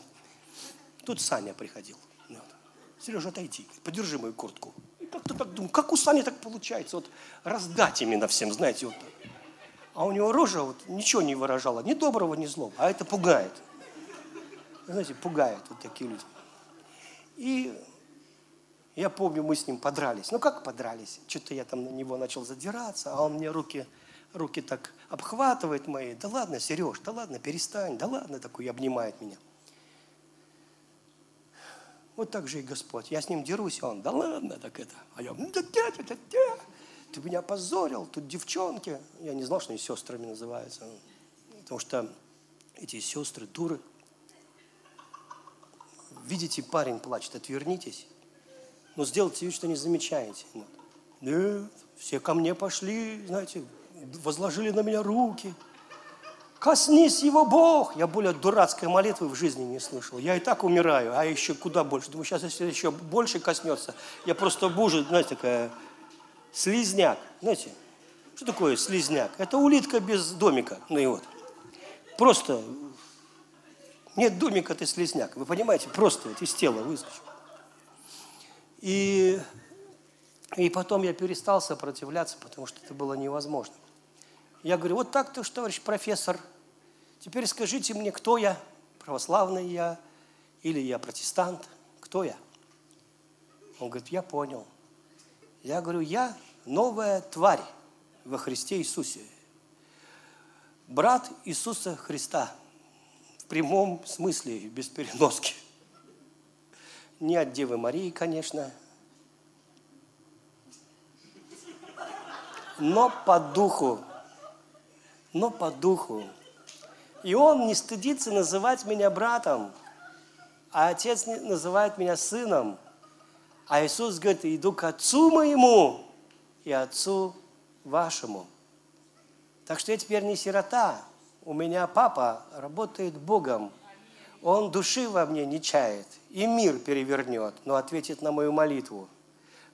Тут Саня приходил. Ну, вот. Сережа, отойди, подержи мою куртку. И как-то так думаю, как у Сани так получается, вот раздать именно всем, знаете, вот. А у него рожа вот ничего не выражала, ни доброго, ни злого, а это пугает. Знаете, пугает вот такие люди. И я помню, мы с ним подрались. Ну как подрались? Что-то я там на него начал задираться, а он мне руки, руки так обхватывает мои. Да ладно, Сереж, да ладно, перестань, да ладно, такой обнимает меня. Вот так же и Господь. Я с ним дерусь, а он, да ладно, так это. А я, да, да, да, да, да. Ты меня позорил, тут девчонки. Я не знал, что они сестрами называются. Потому что эти сестры дуры. Видите, парень плачет, отвернитесь но сделайте вид, что не замечаете. Нет, все ко мне пошли, знаете, возложили на меня руки. Коснись его Бог. Я более дурацкой молитвы в жизни не слышал. Я и так умираю, а еще куда больше. Думаю, сейчас если еще больше коснется, я просто бужу, знаете, такая слизняк. Знаете, что такое слизняк? Это улитка без домика. Ну и вот. Просто нет домика, ты слизняк. Вы понимаете? Просто вот из тела выскочил. И, и потом я перестал сопротивляться, потому что это было невозможно. Я говорю, вот так-то, товарищ профессор, теперь скажите мне, кто я, православный я или я протестант, кто я? Он говорит, я понял. Я говорю, я новая тварь во Христе Иисусе. Брат Иисуса Христа. В прямом смысле, без переноски. Не от Девы Марии, конечно. Но по духу. Но по духу. И он не стыдится называть меня братом, а отец называет меня сыном. А Иисус говорит, иду к отцу моему и отцу вашему. Так что я теперь не сирота. У меня папа работает Богом. Он души во мне не чает. И мир перевернет, но ответит на мою молитву.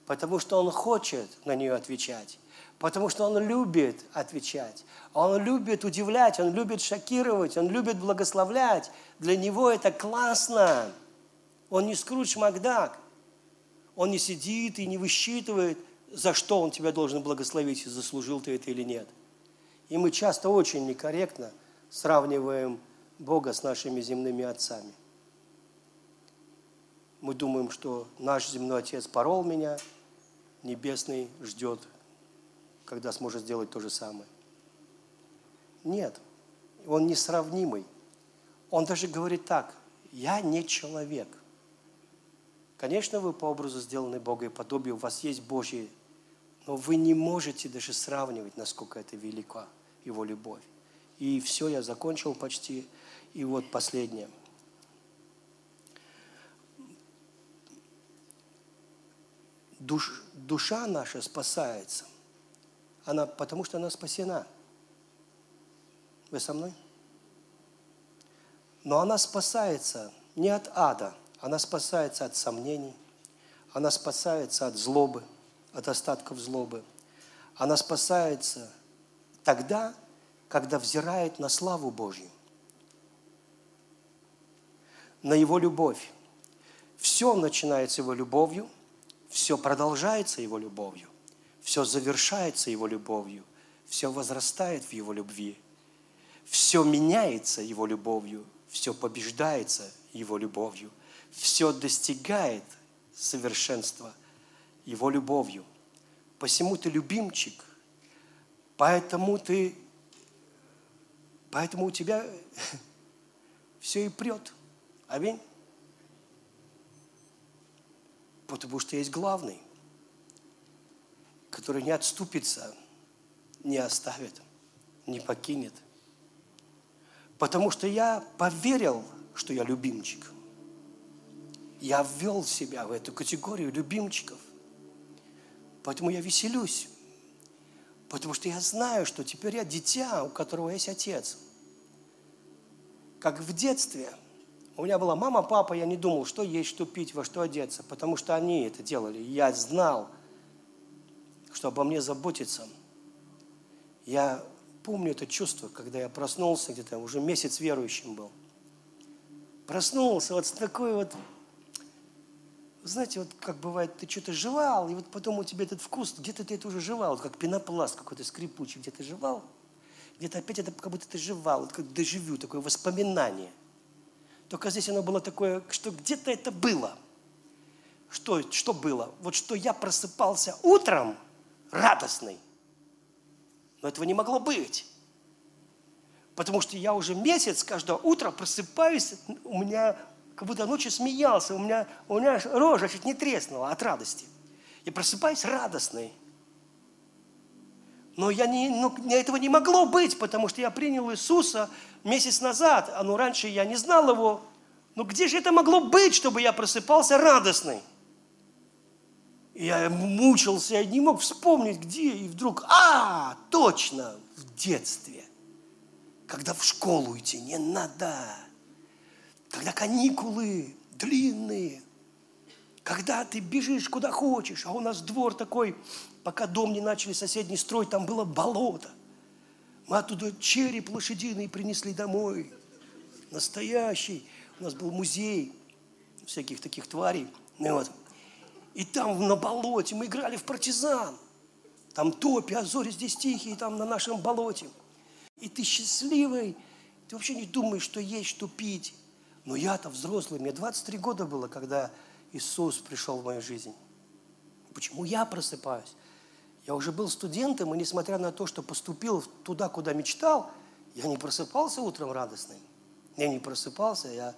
Потому что он хочет на нее отвечать. Потому что он любит отвечать. Он любит удивлять, он любит шокировать, он любит благословлять. Для него это классно. Он не Скрудж Макдак. Он не сидит и не высчитывает, за что он тебя должен благословить, заслужил ты это или нет. И мы часто очень некорректно сравниваем Бога с нашими земными отцами. Мы думаем, что наш земной отец порол меня, небесный ждет, когда сможет сделать то же самое. Нет, он несравнимый. Он даже говорит так, я не человек. Конечно, вы по образу сделаны Бога и подобию, у вас есть Божьи, но вы не можете даже сравнивать, насколько это велика Его любовь. И все, я закончил почти. И вот последнее. Душ, душа наша спасается, она, потому что она спасена. Вы со мной? Но она спасается не от ада, она спасается от сомнений, она спасается от злобы, от остатков злобы. Она спасается тогда, когда взирает на славу Божью, на Его любовь. Все начинается Его любовью, все продолжается Его любовью, все завершается Его любовью, все возрастает в Его любви, все меняется Его любовью, все побеждается Его любовью, все достигает совершенства Его любовью. Посему ты любимчик, поэтому ты Поэтому у тебя все и прет. Аминь. Потому что есть главный, который не отступится, не оставит, не покинет. Потому что я поверил, что я любимчик. Я ввел себя в эту категорию любимчиков. Поэтому я веселюсь. Потому что я знаю, что теперь я дитя, у которого есть отец. Как в детстве. У меня была мама, папа, я не думал, что есть, что пить, во что одеться, потому что они это делали. Я знал, что обо мне заботиться. Я помню это чувство, когда я проснулся где-то, уже месяц верующим был. Проснулся вот с такой вот знаете, вот как бывает, ты что-то жевал, и вот потом у тебя этот вкус, где-то ты это уже жевал, вот как пенопласт какой-то скрипучий, где-то жевал, где-то опять это как будто ты жевал, вот как дежавю, такое воспоминание. Только здесь оно было такое, что где-то это было. Что, что было? Вот что я просыпался утром радостный. Но этого не могло быть. Потому что я уже месяц каждое утро просыпаюсь, у меня как будто ночью смеялся, у меня, у меня рожа чуть не треснула от радости. Я просыпаюсь радостный. Но я не, ну, этого не могло быть, потому что я принял Иисуса месяц назад, а ну раньше я не знал Его. Но где же это могло быть, чтобы я просыпался радостный? И я мучился, я не мог вспомнить, где, и вдруг, а, точно, в детстве, когда в школу идти не надо когда каникулы длинные, когда ты бежишь куда хочешь, а у нас двор такой, пока дом не начали соседний строить, там было болото. Мы оттуда череп лошадиный принесли домой. Настоящий. У нас был музей всяких таких тварей. Ну, вот. И там на болоте мы играли в партизан. Там топи, а здесь тихие, там на нашем болоте. И ты счастливый, ты вообще не думаешь, что есть, что пить. Но я-то взрослый, мне 23 года было, когда Иисус пришел в мою жизнь. Почему я просыпаюсь? Я уже был студентом, и несмотря на то, что поступил туда, куда мечтал, я не просыпался утром радостным. Я не просыпался, я,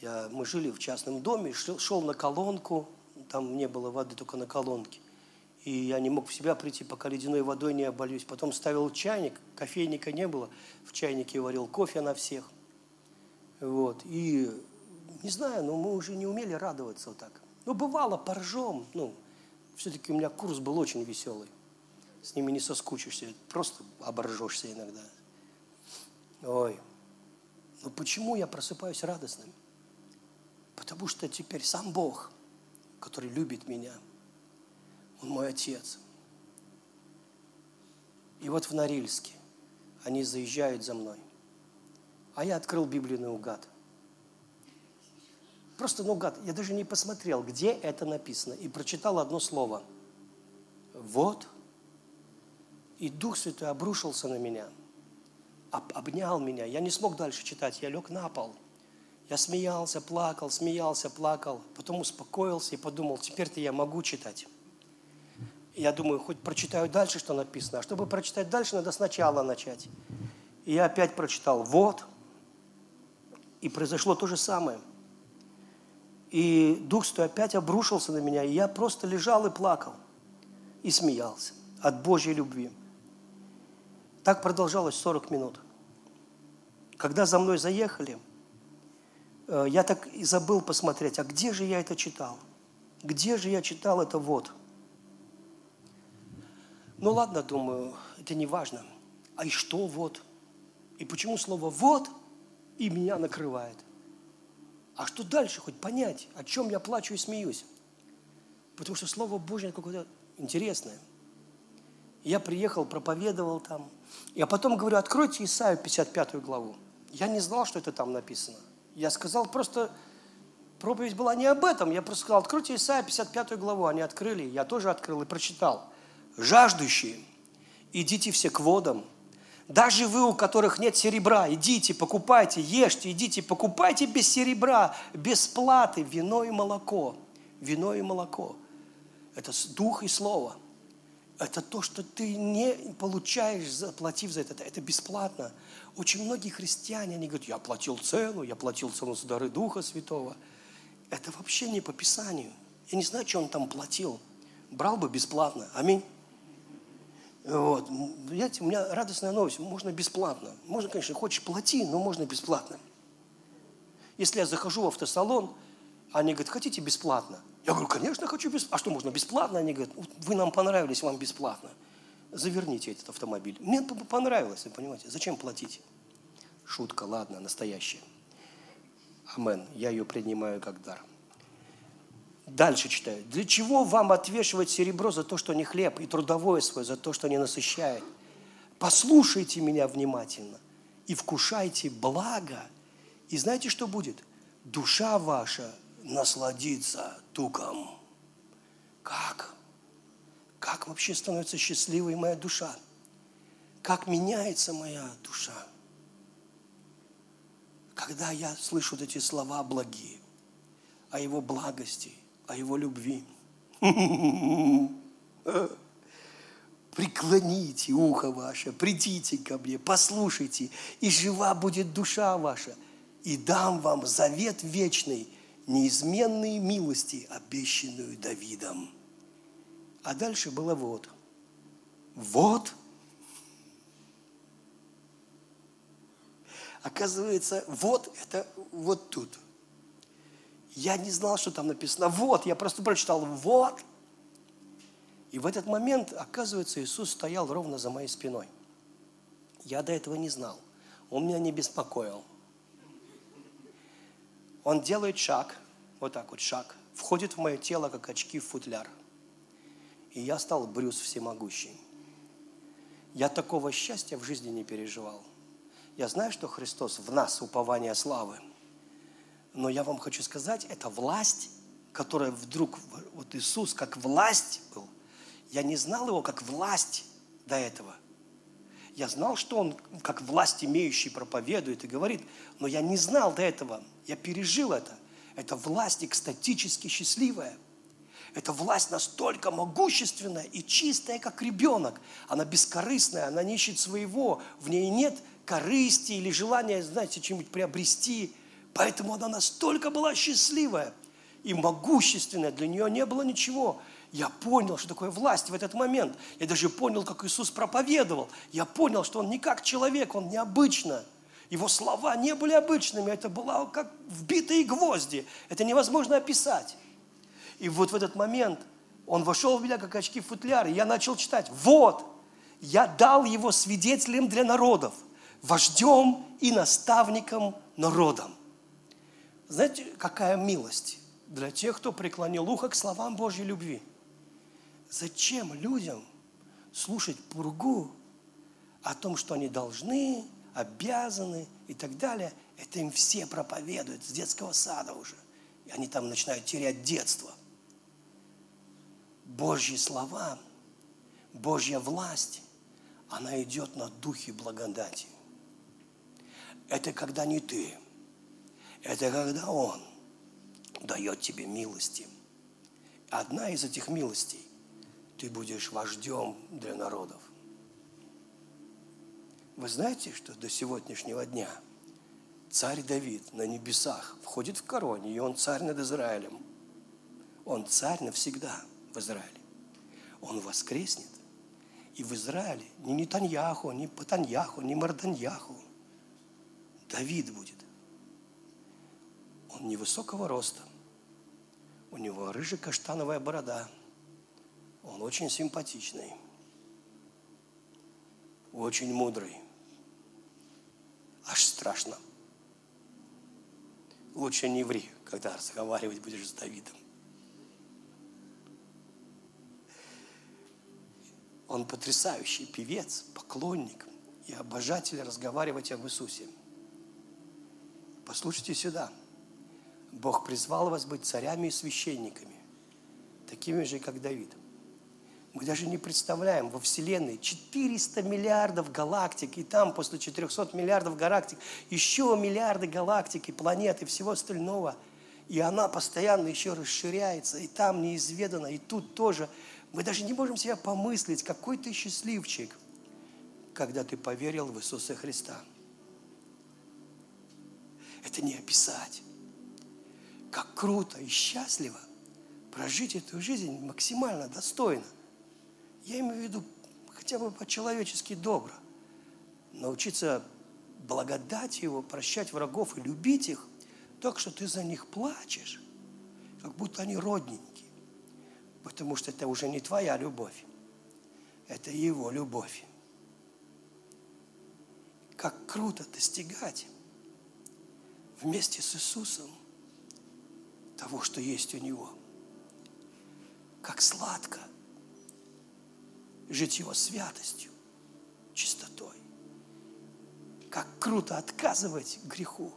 я, мы жили в частном доме, шел, шел на колонку, там не было воды, только на колонке. И я не мог в себя прийти, пока ледяной водой не обольюсь. Потом ставил чайник, кофейника не было, в чайнике варил кофе на всех. Вот. И не знаю, но мы уже не умели радоваться вот так. Ну, бывало, поржем. Ну, все-таки у меня курс был очень веселый. С ними не соскучишься, просто оборжешься иногда. Ой, но почему я просыпаюсь радостным? Потому что теперь сам Бог, который любит меня, Он мой Отец. И вот в Норильске они заезжают за мной. А я открыл Библию наугад. Просто наугад. Я даже не посмотрел, где это написано. И прочитал одно слово. Вот. И Дух Святой обрушился на меня – обнял меня. Я не смог дальше читать, я лег на пол. Я смеялся, плакал, смеялся, плакал. Потом успокоился и подумал, теперь-то я могу читать. я думаю, хоть прочитаю дальше, что написано. А чтобы прочитать дальше, надо сначала начать. И я опять прочитал «Вот». И произошло то же самое. И Дух Святой опять обрушился на меня, и я просто лежал и плакал. И смеялся от Божьей любви. Так продолжалось 40 минут. Когда за мной заехали, э, я так и забыл посмотреть, а где же я это читал? Где же я читал это вот? Ну ладно, думаю, это не важно. А и что вот? И почему слово «вот» и меня накрывает? А что дальше хоть понять, о чем я плачу и смеюсь? Потому что Слово Божье какое-то интересное. Я приехал, проповедовал там. Я потом говорю, откройте Исаию 55 главу. Я не знал, что это там написано. Я сказал просто, проповедь была не об этом. Я просто сказал, откройте Исайя 55 главу. Они открыли, я тоже открыл и прочитал. «Жаждущие, идите все к водам, даже вы, у которых нет серебра, идите, покупайте, ешьте, идите, покупайте без серебра, без платы, вино и молоко. Вино и молоко. Это дух и слово. Это то, что ты не получаешь, заплатив за это. Это бесплатно. Очень многие христиане, они говорят, я платил цену, я платил цену за дары Духа Святого. Это вообще не по Писанию. Я не знаю, что он там платил. Брал бы бесплатно. Аминь. Вот. Знаете, у меня радостная новость. Можно бесплатно. Можно, конечно, хочешь плати, но можно бесплатно. Если я захожу в автосалон, они говорят, хотите бесплатно? Я говорю, конечно, хочу бесплатно. А что, можно бесплатно? Они говорят, вы нам понравились, вам бесплатно заверните этот автомобиль. Мне понравилось, вы понимаете, зачем платить? Шутка, ладно, настоящая. Амен. Я ее принимаю как дар. Дальше читаю. Для чего вам отвешивать серебро за то, что не хлеб, и трудовое свое за то, что не насыщает? Послушайте меня внимательно и вкушайте благо. И знаете, что будет? Душа ваша насладится туком. Как? Как вообще становится счастливой моя душа? Как меняется моя душа? Когда я слышу вот эти слова благие, о Его благости, о Его любви. Преклоните ухо ваше, придите ко мне, послушайте, и жива будет душа ваша, и дам вам завет вечный, неизменные милости, обещанную Давидом. А дальше было вот. Вот. Оказывается, вот это вот тут. Я не знал, что там написано «вот», я просто прочитал «вот». И в этот момент, оказывается, Иисус стоял ровно за моей спиной. Я до этого не знал. Он меня не беспокоил. Он делает шаг, вот так вот шаг, входит в мое тело, как очки в футляр – и я стал Брюс всемогущий. Я такого счастья в жизни не переживал. Я знаю, что Христос в нас упование славы. Но я вам хочу сказать, это власть, которая вдруг, вот Иисус как власть был. Я не знал его как власть до этого. Я знал, что он как власть имеющий проповедует и говорит, но я не знал до этого. Я пережил это. Это власть экстатически счастливая – эта власть настолько могущественная и чистая, как ребенок. Она бескорыстная, она не ищет своего, в ней нет корысти или желания, знаете, чем-нибудь приобрести. Поэтому она настолько была счастливая и могущественная, для нее не было ничего. Я понял, что такое власть в этот момент. Я даже понял, как Иисус проповедовал. Я понял, что Он не как человек, Он необычно. Его слова не были обычными, это было как вбитые гвозди. Это невозможно описать. И вот в этот момент он вошел в меня, как очки в и я начал читать. Вот, я дал его свидетелем для народов, вождем и наставником народам. Знаете, какая милость для тех, кто преклонил ухо к словам Божьей любви – Зачем людям слушать пургу о том, что они должны, обязаны и так далее? Это им все проповедуют с детского сада уже. И они там начинают терять детство. Божьи слова, Божья власть, она идет на духе благодати. Это когда не ты, это когда Он дает тебе милости. Одна из этих милостей ты будешь вождем для народов. Вы знаете, что до сегодняшнего дня царь Давид на небесах входит в короне, и он царь над Израилем. Он царь навсегда в Израиле. Он воскреснет, и в Израиле ни Нетаньяху, ни Патаньяху, ни Марданьяху. Давид будет. Он невысокого роста. У него рыжая-каштановая борода – он очень симпатичный, очень мудрый. Аж страшно. Лучше не ври, когда разговаривать будешь с Давидом. Он потрясающий певец, поклонник и обожатель разговаривать об Иисусе. Послушайте сюда. Бог призвал вас быть царями и священниками, такими же, как Давид – мы даже не представляем, во Вселенной 400 миллиардов галактик, и там после 400 миллиардов галактик еще миллиарды галактик и планет и всего остального. И она постоянно еще расширяется, и там неизведано, и тут тоже. Мы даже не можем себя помыслить, какой ты счастливчик, когда ты поверил в Иисуса Христа. Это не описать. Как круто и счастливо прожить эту жизнь максимально достойно. Я имею в виду хотя бы по-человечески добро. Научиться благодать Его, прощать врагов и любить их, так что ты за них плачешь, как будто они родненькие. Потому что это уже не твоя любовь, это Его любовь. Как круто достигать вместе с Иисусом того, что есть у Него. Как сладко – жить Его святостью, чистотой. Как круто отказывать греху,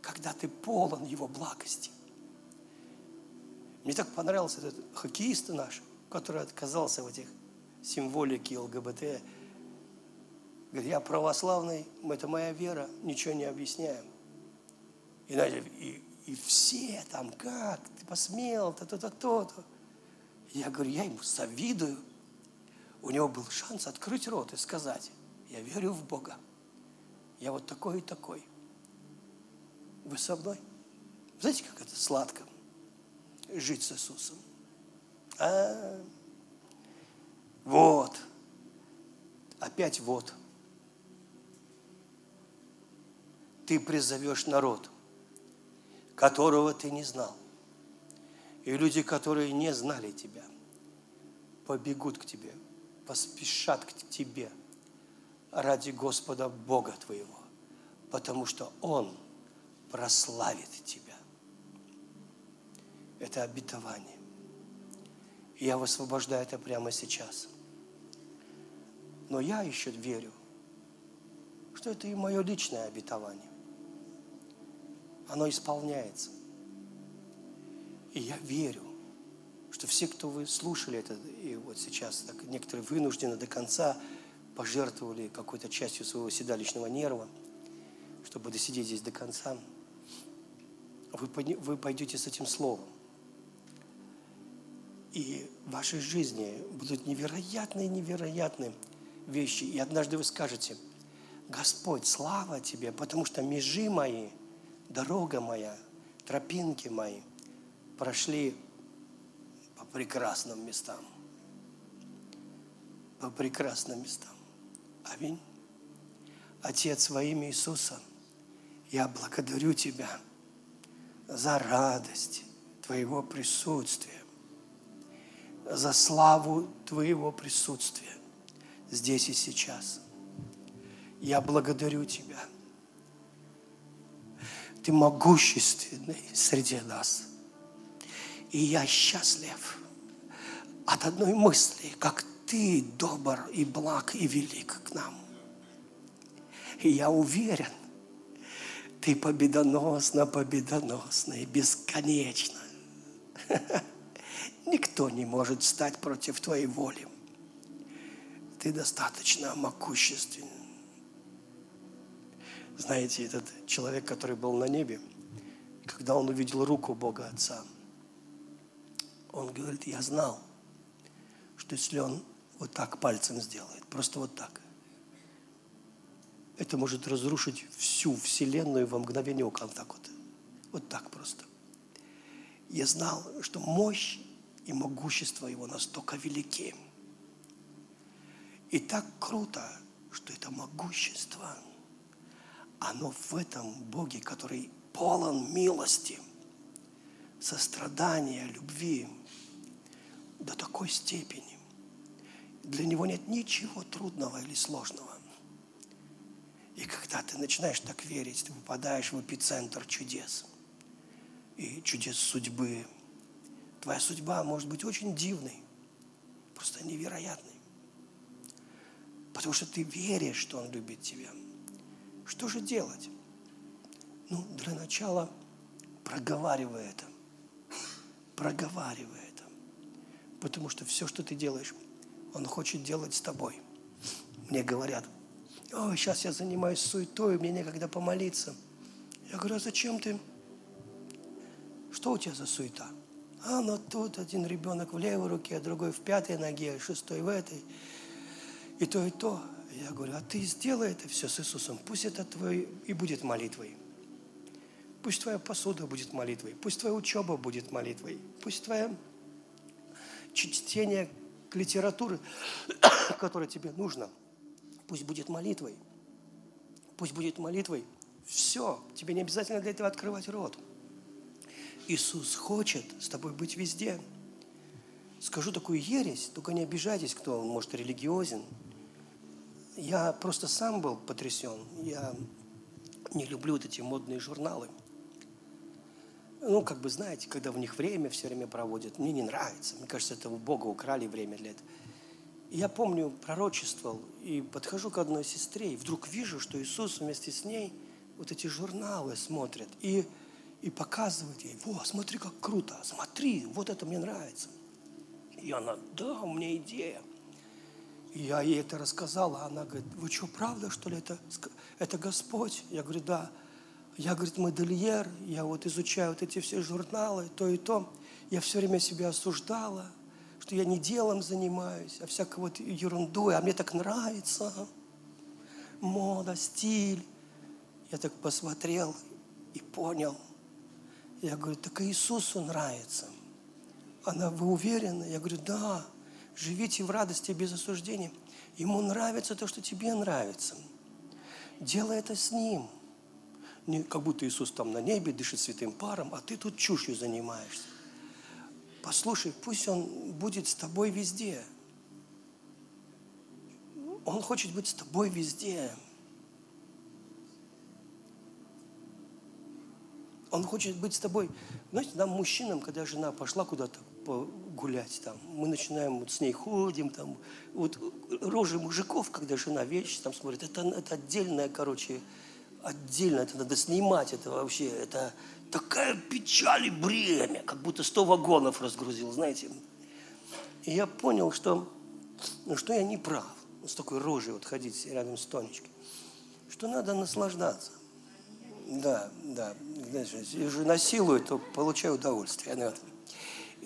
когда ты полон Его благости. Мне так понравился этот хоккеист наш, который отказался в этих символике ЛГБТ. Говорит, я православный, это моя вера, ничего не объясняем. И, и, и все там, как, ты посмел, то-то, то-то. Я говорю, я ему завидую. У него был шанс открыть рот и сказать, я верю в Бога. Я вот такой и такой. Вы со мной? Знаете, как это сладко жить с Иисусом? А, вот. Опять вот. Ты призовешь народ, которого ты не знал. И люди, которые не знали Тебя, побегут к Тебе, поспешат к Тебе ради Господа Бога Твоего, потому что Он прославит Тебя. Это обетование. И я высвобождаю это прямо сейчас. Но я еще верю, что это и мое личное обетование. Оно исполняется – и я верю, что все, кто вы слушали это, и вот сейчас так, некоторые вынуждены до конца пожертвовали какой-то частью своего седалищного нерва, чтобы досидеть здесь до конца, вы, вы пойдете с этим словом И в вашей жизни будут невероятные, невероятные вещи. И однажды вы скажете, Господь, слава Тебе, потому что межи мои, дорога моя, тропинки мои прошли по прекрасным местам. По прекрасным местам. Аминь. Отец, во имя Иисуса, я благодарю Тебя за радость Твоего присутствия, за славу Твоего присутствия здесь и сейчас. Я благодарю Тебя. Ты могущественный среди нас. И я счастлив от одной мысли, как Ты добр и благ и велик к нам. И я уверен, ты победоносно, и бесконечно. Никто не может стать против твоей воли. Ты достаточно могущественен. Знаете, этот человек, который был на небе, когда он увидел руку Бога Отца, он говорит, я знал, что если он вот так пальцем сделает, просто вот так, это может разрушить всю Вселенную во мгновение ока. Вот так вот. Вот так просто. Я знал, что мощь и могущество его настолько велики. И так круто, что это могущество, оно в этом Боге, который полон милости, сострадания, любви до такой степени. Для него нет ничего трудного или сложного. И когда ты начинаешь так верить, ты попадаешь в эпицентр чудес и чудес судьбы. Твоя судьба может быть очень дивной, просто невероятной. Потому что ты веришь, что Он любит тебя. Что же делать? Ну, для начала проговаривай это. Проговаривай это. Потому что все, что ты делаешь, Он хочет делать с тобой. Мне говорят, ой, сейчас я занимаюсь суетой, мне некогда помолиться. Я говорю, а зачем ты? Что у тебя за суета? А, ну тут один ребенок в левой руке, а другой в пятой ноге, шестой в этой. И то, и то. Я говорю, а ты сделай это все с Иисусом. Пусть это твой и будет молитвой. Пусть твоя посуда будет молитвой. Пусть твоя учеба будет молитвой. Пусть твое чтение литературы, которая тебе нужно – Пусть будет молитвой. Пусть будет молитвой. Все. Тебе не обязательно для этого открывать рот. Иисус хочет с тобой быть везде. Скажу такую ересь, только не обижайтесь, кто, может, религиозен. Я просто сам был потрясен. Я не люблю вот эти модные журналы. Ну, как бы, знаете, когда в них время все время проводят, мне не нравится. Мне кажется, это у Бога украли время для этого я помню, пророчествовал, и подхожу к одной сестре, и вдруг вижу, что Иисус вместе с ней вот эти журналы смотрит, и, и показывает ей, во, смотри, как круто, смотри, вот это мне нравится. И она, да, у меня идея. Я ей это рассказал, а она говорит, вы что, правда, что ли, это, это Господь? Я говорю, да. Я, говорит, модельер, я вот изучаю вот эти все журналы, то и то. Я все время себя осуждала, что я не делом занимаюсь, а всякой вот ерундой, а мне так нравится. Мода, стиль. Я так посмотрел и понял. Я говорю, так Иисусу нравится. Она, вы уверены? Я говорю, да, живите в радости без осуждения. Ему нравится то, что тебе нравится. Делай это с Ним. Не, как будто Иисус там на небе дышит святым паром, а ты тут чушью занимаешься. Послушай, пусть Он будет с тобой везде. Он хочет быть с тобой везде. Он хочет быть с тобой. Знаете, нам, мужчинам, когда жена пошла куда-то гулять, там, мы начинаем вот с ней ходим, там, вот рожи мужиков, когда жена вещи там смотрит, это, это отдельное, короче, отдельно, это надо снимать, это вообще, это, такая печаль и бремя, как будто сто вагонов разгрузил, знаете. И я понял, что, ну, что я не прав, с такой рожей вот ходить рядом с Тонечкой, что надо наслаждаться. Да, да. Знаешь, если насилую, то получаю удовольствие.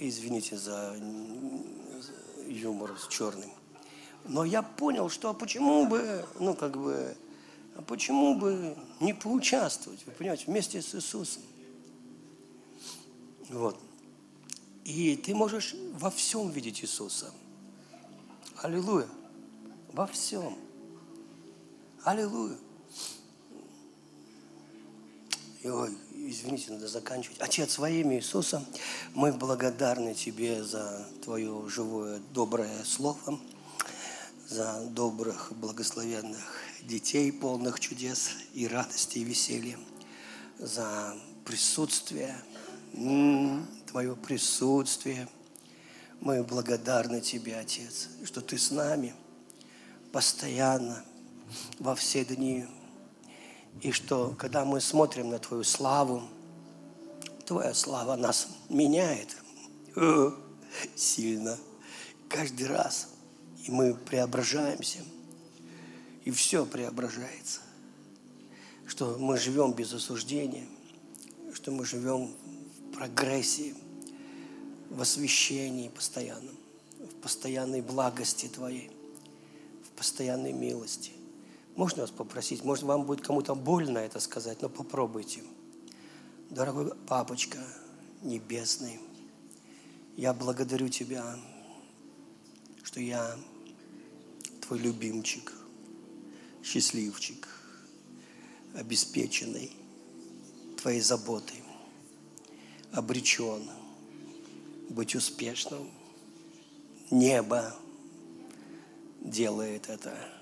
Извините за юмор с черным. Но я понял, что почему бы, ну как бы, почему бы не поучаствовать, вы понимаете, вместе с Иисусом. Вот. И ты можешь во всем видеть Иисуса. Аллилуйя. Во всем. Аллилуйя. И, ой, извините, надо заканчивать. Отец, во имя Иисуса, мы благодарны Тебе за Твое живое, доброе слово, за добрых, благословенных детей, полных чудес и радости, и веселья, за присутствие, Твое присутствие. Мы благодарны Тебе, Отец, что Ты с нами постоянно, во все дни. И что, когда мы смотрим на Твою славу, Твоя слава нас меняет э, сильно каждый раз. И мы преображаемся. И все преображается. Что мы живем без осуждения, что мы живем в прогрессии, в освящении постоянном, в постоянной благости Твоей, в постоянной милости. Можно вас попросить? Может, вам будет кому-то больно это сказать, но попробуйте. Дорогой папочка небесный, я благодарю Тебя, что я твой любимчик, счастливчик, обеспеченный твоей заботой, обречен быть успешным. Небо делает это.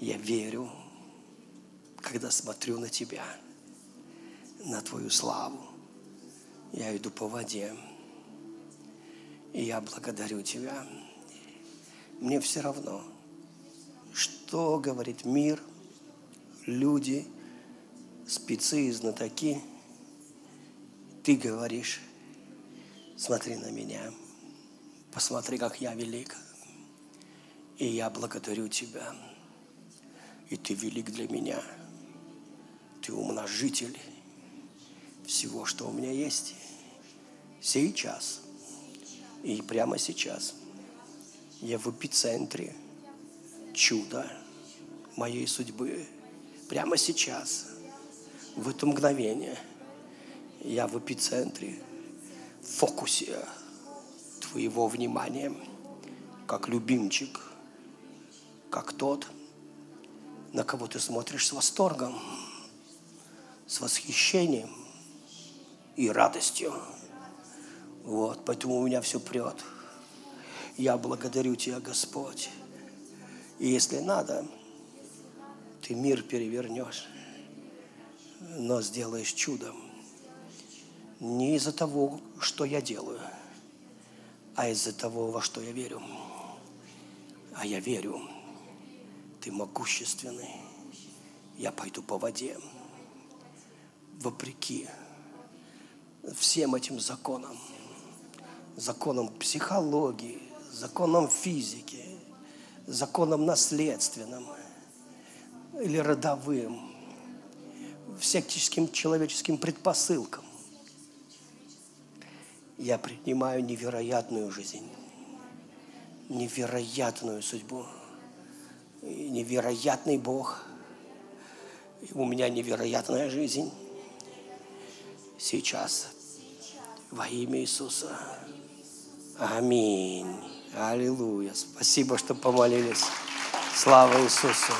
Я верю, когда смотрю на тебя, на твою славу. Я иду по воде. И я благодарю тебя. Мне все равно, что говорит мир, люди, спецы и знатоки. Ты говоришь, смотри на меня, посмотри, как я велик. И я благодарю Тебя. И Ты велик для меня. Ты умножитель всего, что у меня есть. Сейчас. И прямо сейчас. Я в эпицентре чуда моей судьбы. Прямо сейчас. В это мгновение. Я в эпицентре, в фокусе твоего внимания, как любимчик, как тот, на кого ты смотришь с восторгом, с восхищением и радостью. Вот, поэтому у меня все прет. Я благодарю Тебя, Господь. И если надо, ты мир перевернешь, но сделаешь чудом. Не из-за того, что я делаю, а из-за того, во что я верю. А я верю, ты могущественный. Я пойду по воде, вопреки всем этим законам, законам психологии, законам физики, законам наследственным или родовым, всяческим человеческим предпосылкам. Я принимаю невероятную жизнь, невероятную судьбу, невероятный Бог. И у меня невероятная жизнь сейчас во имя Иисуса. Аминь. Аллилуйя. Спасибо, что помолились. Слава Иисусу.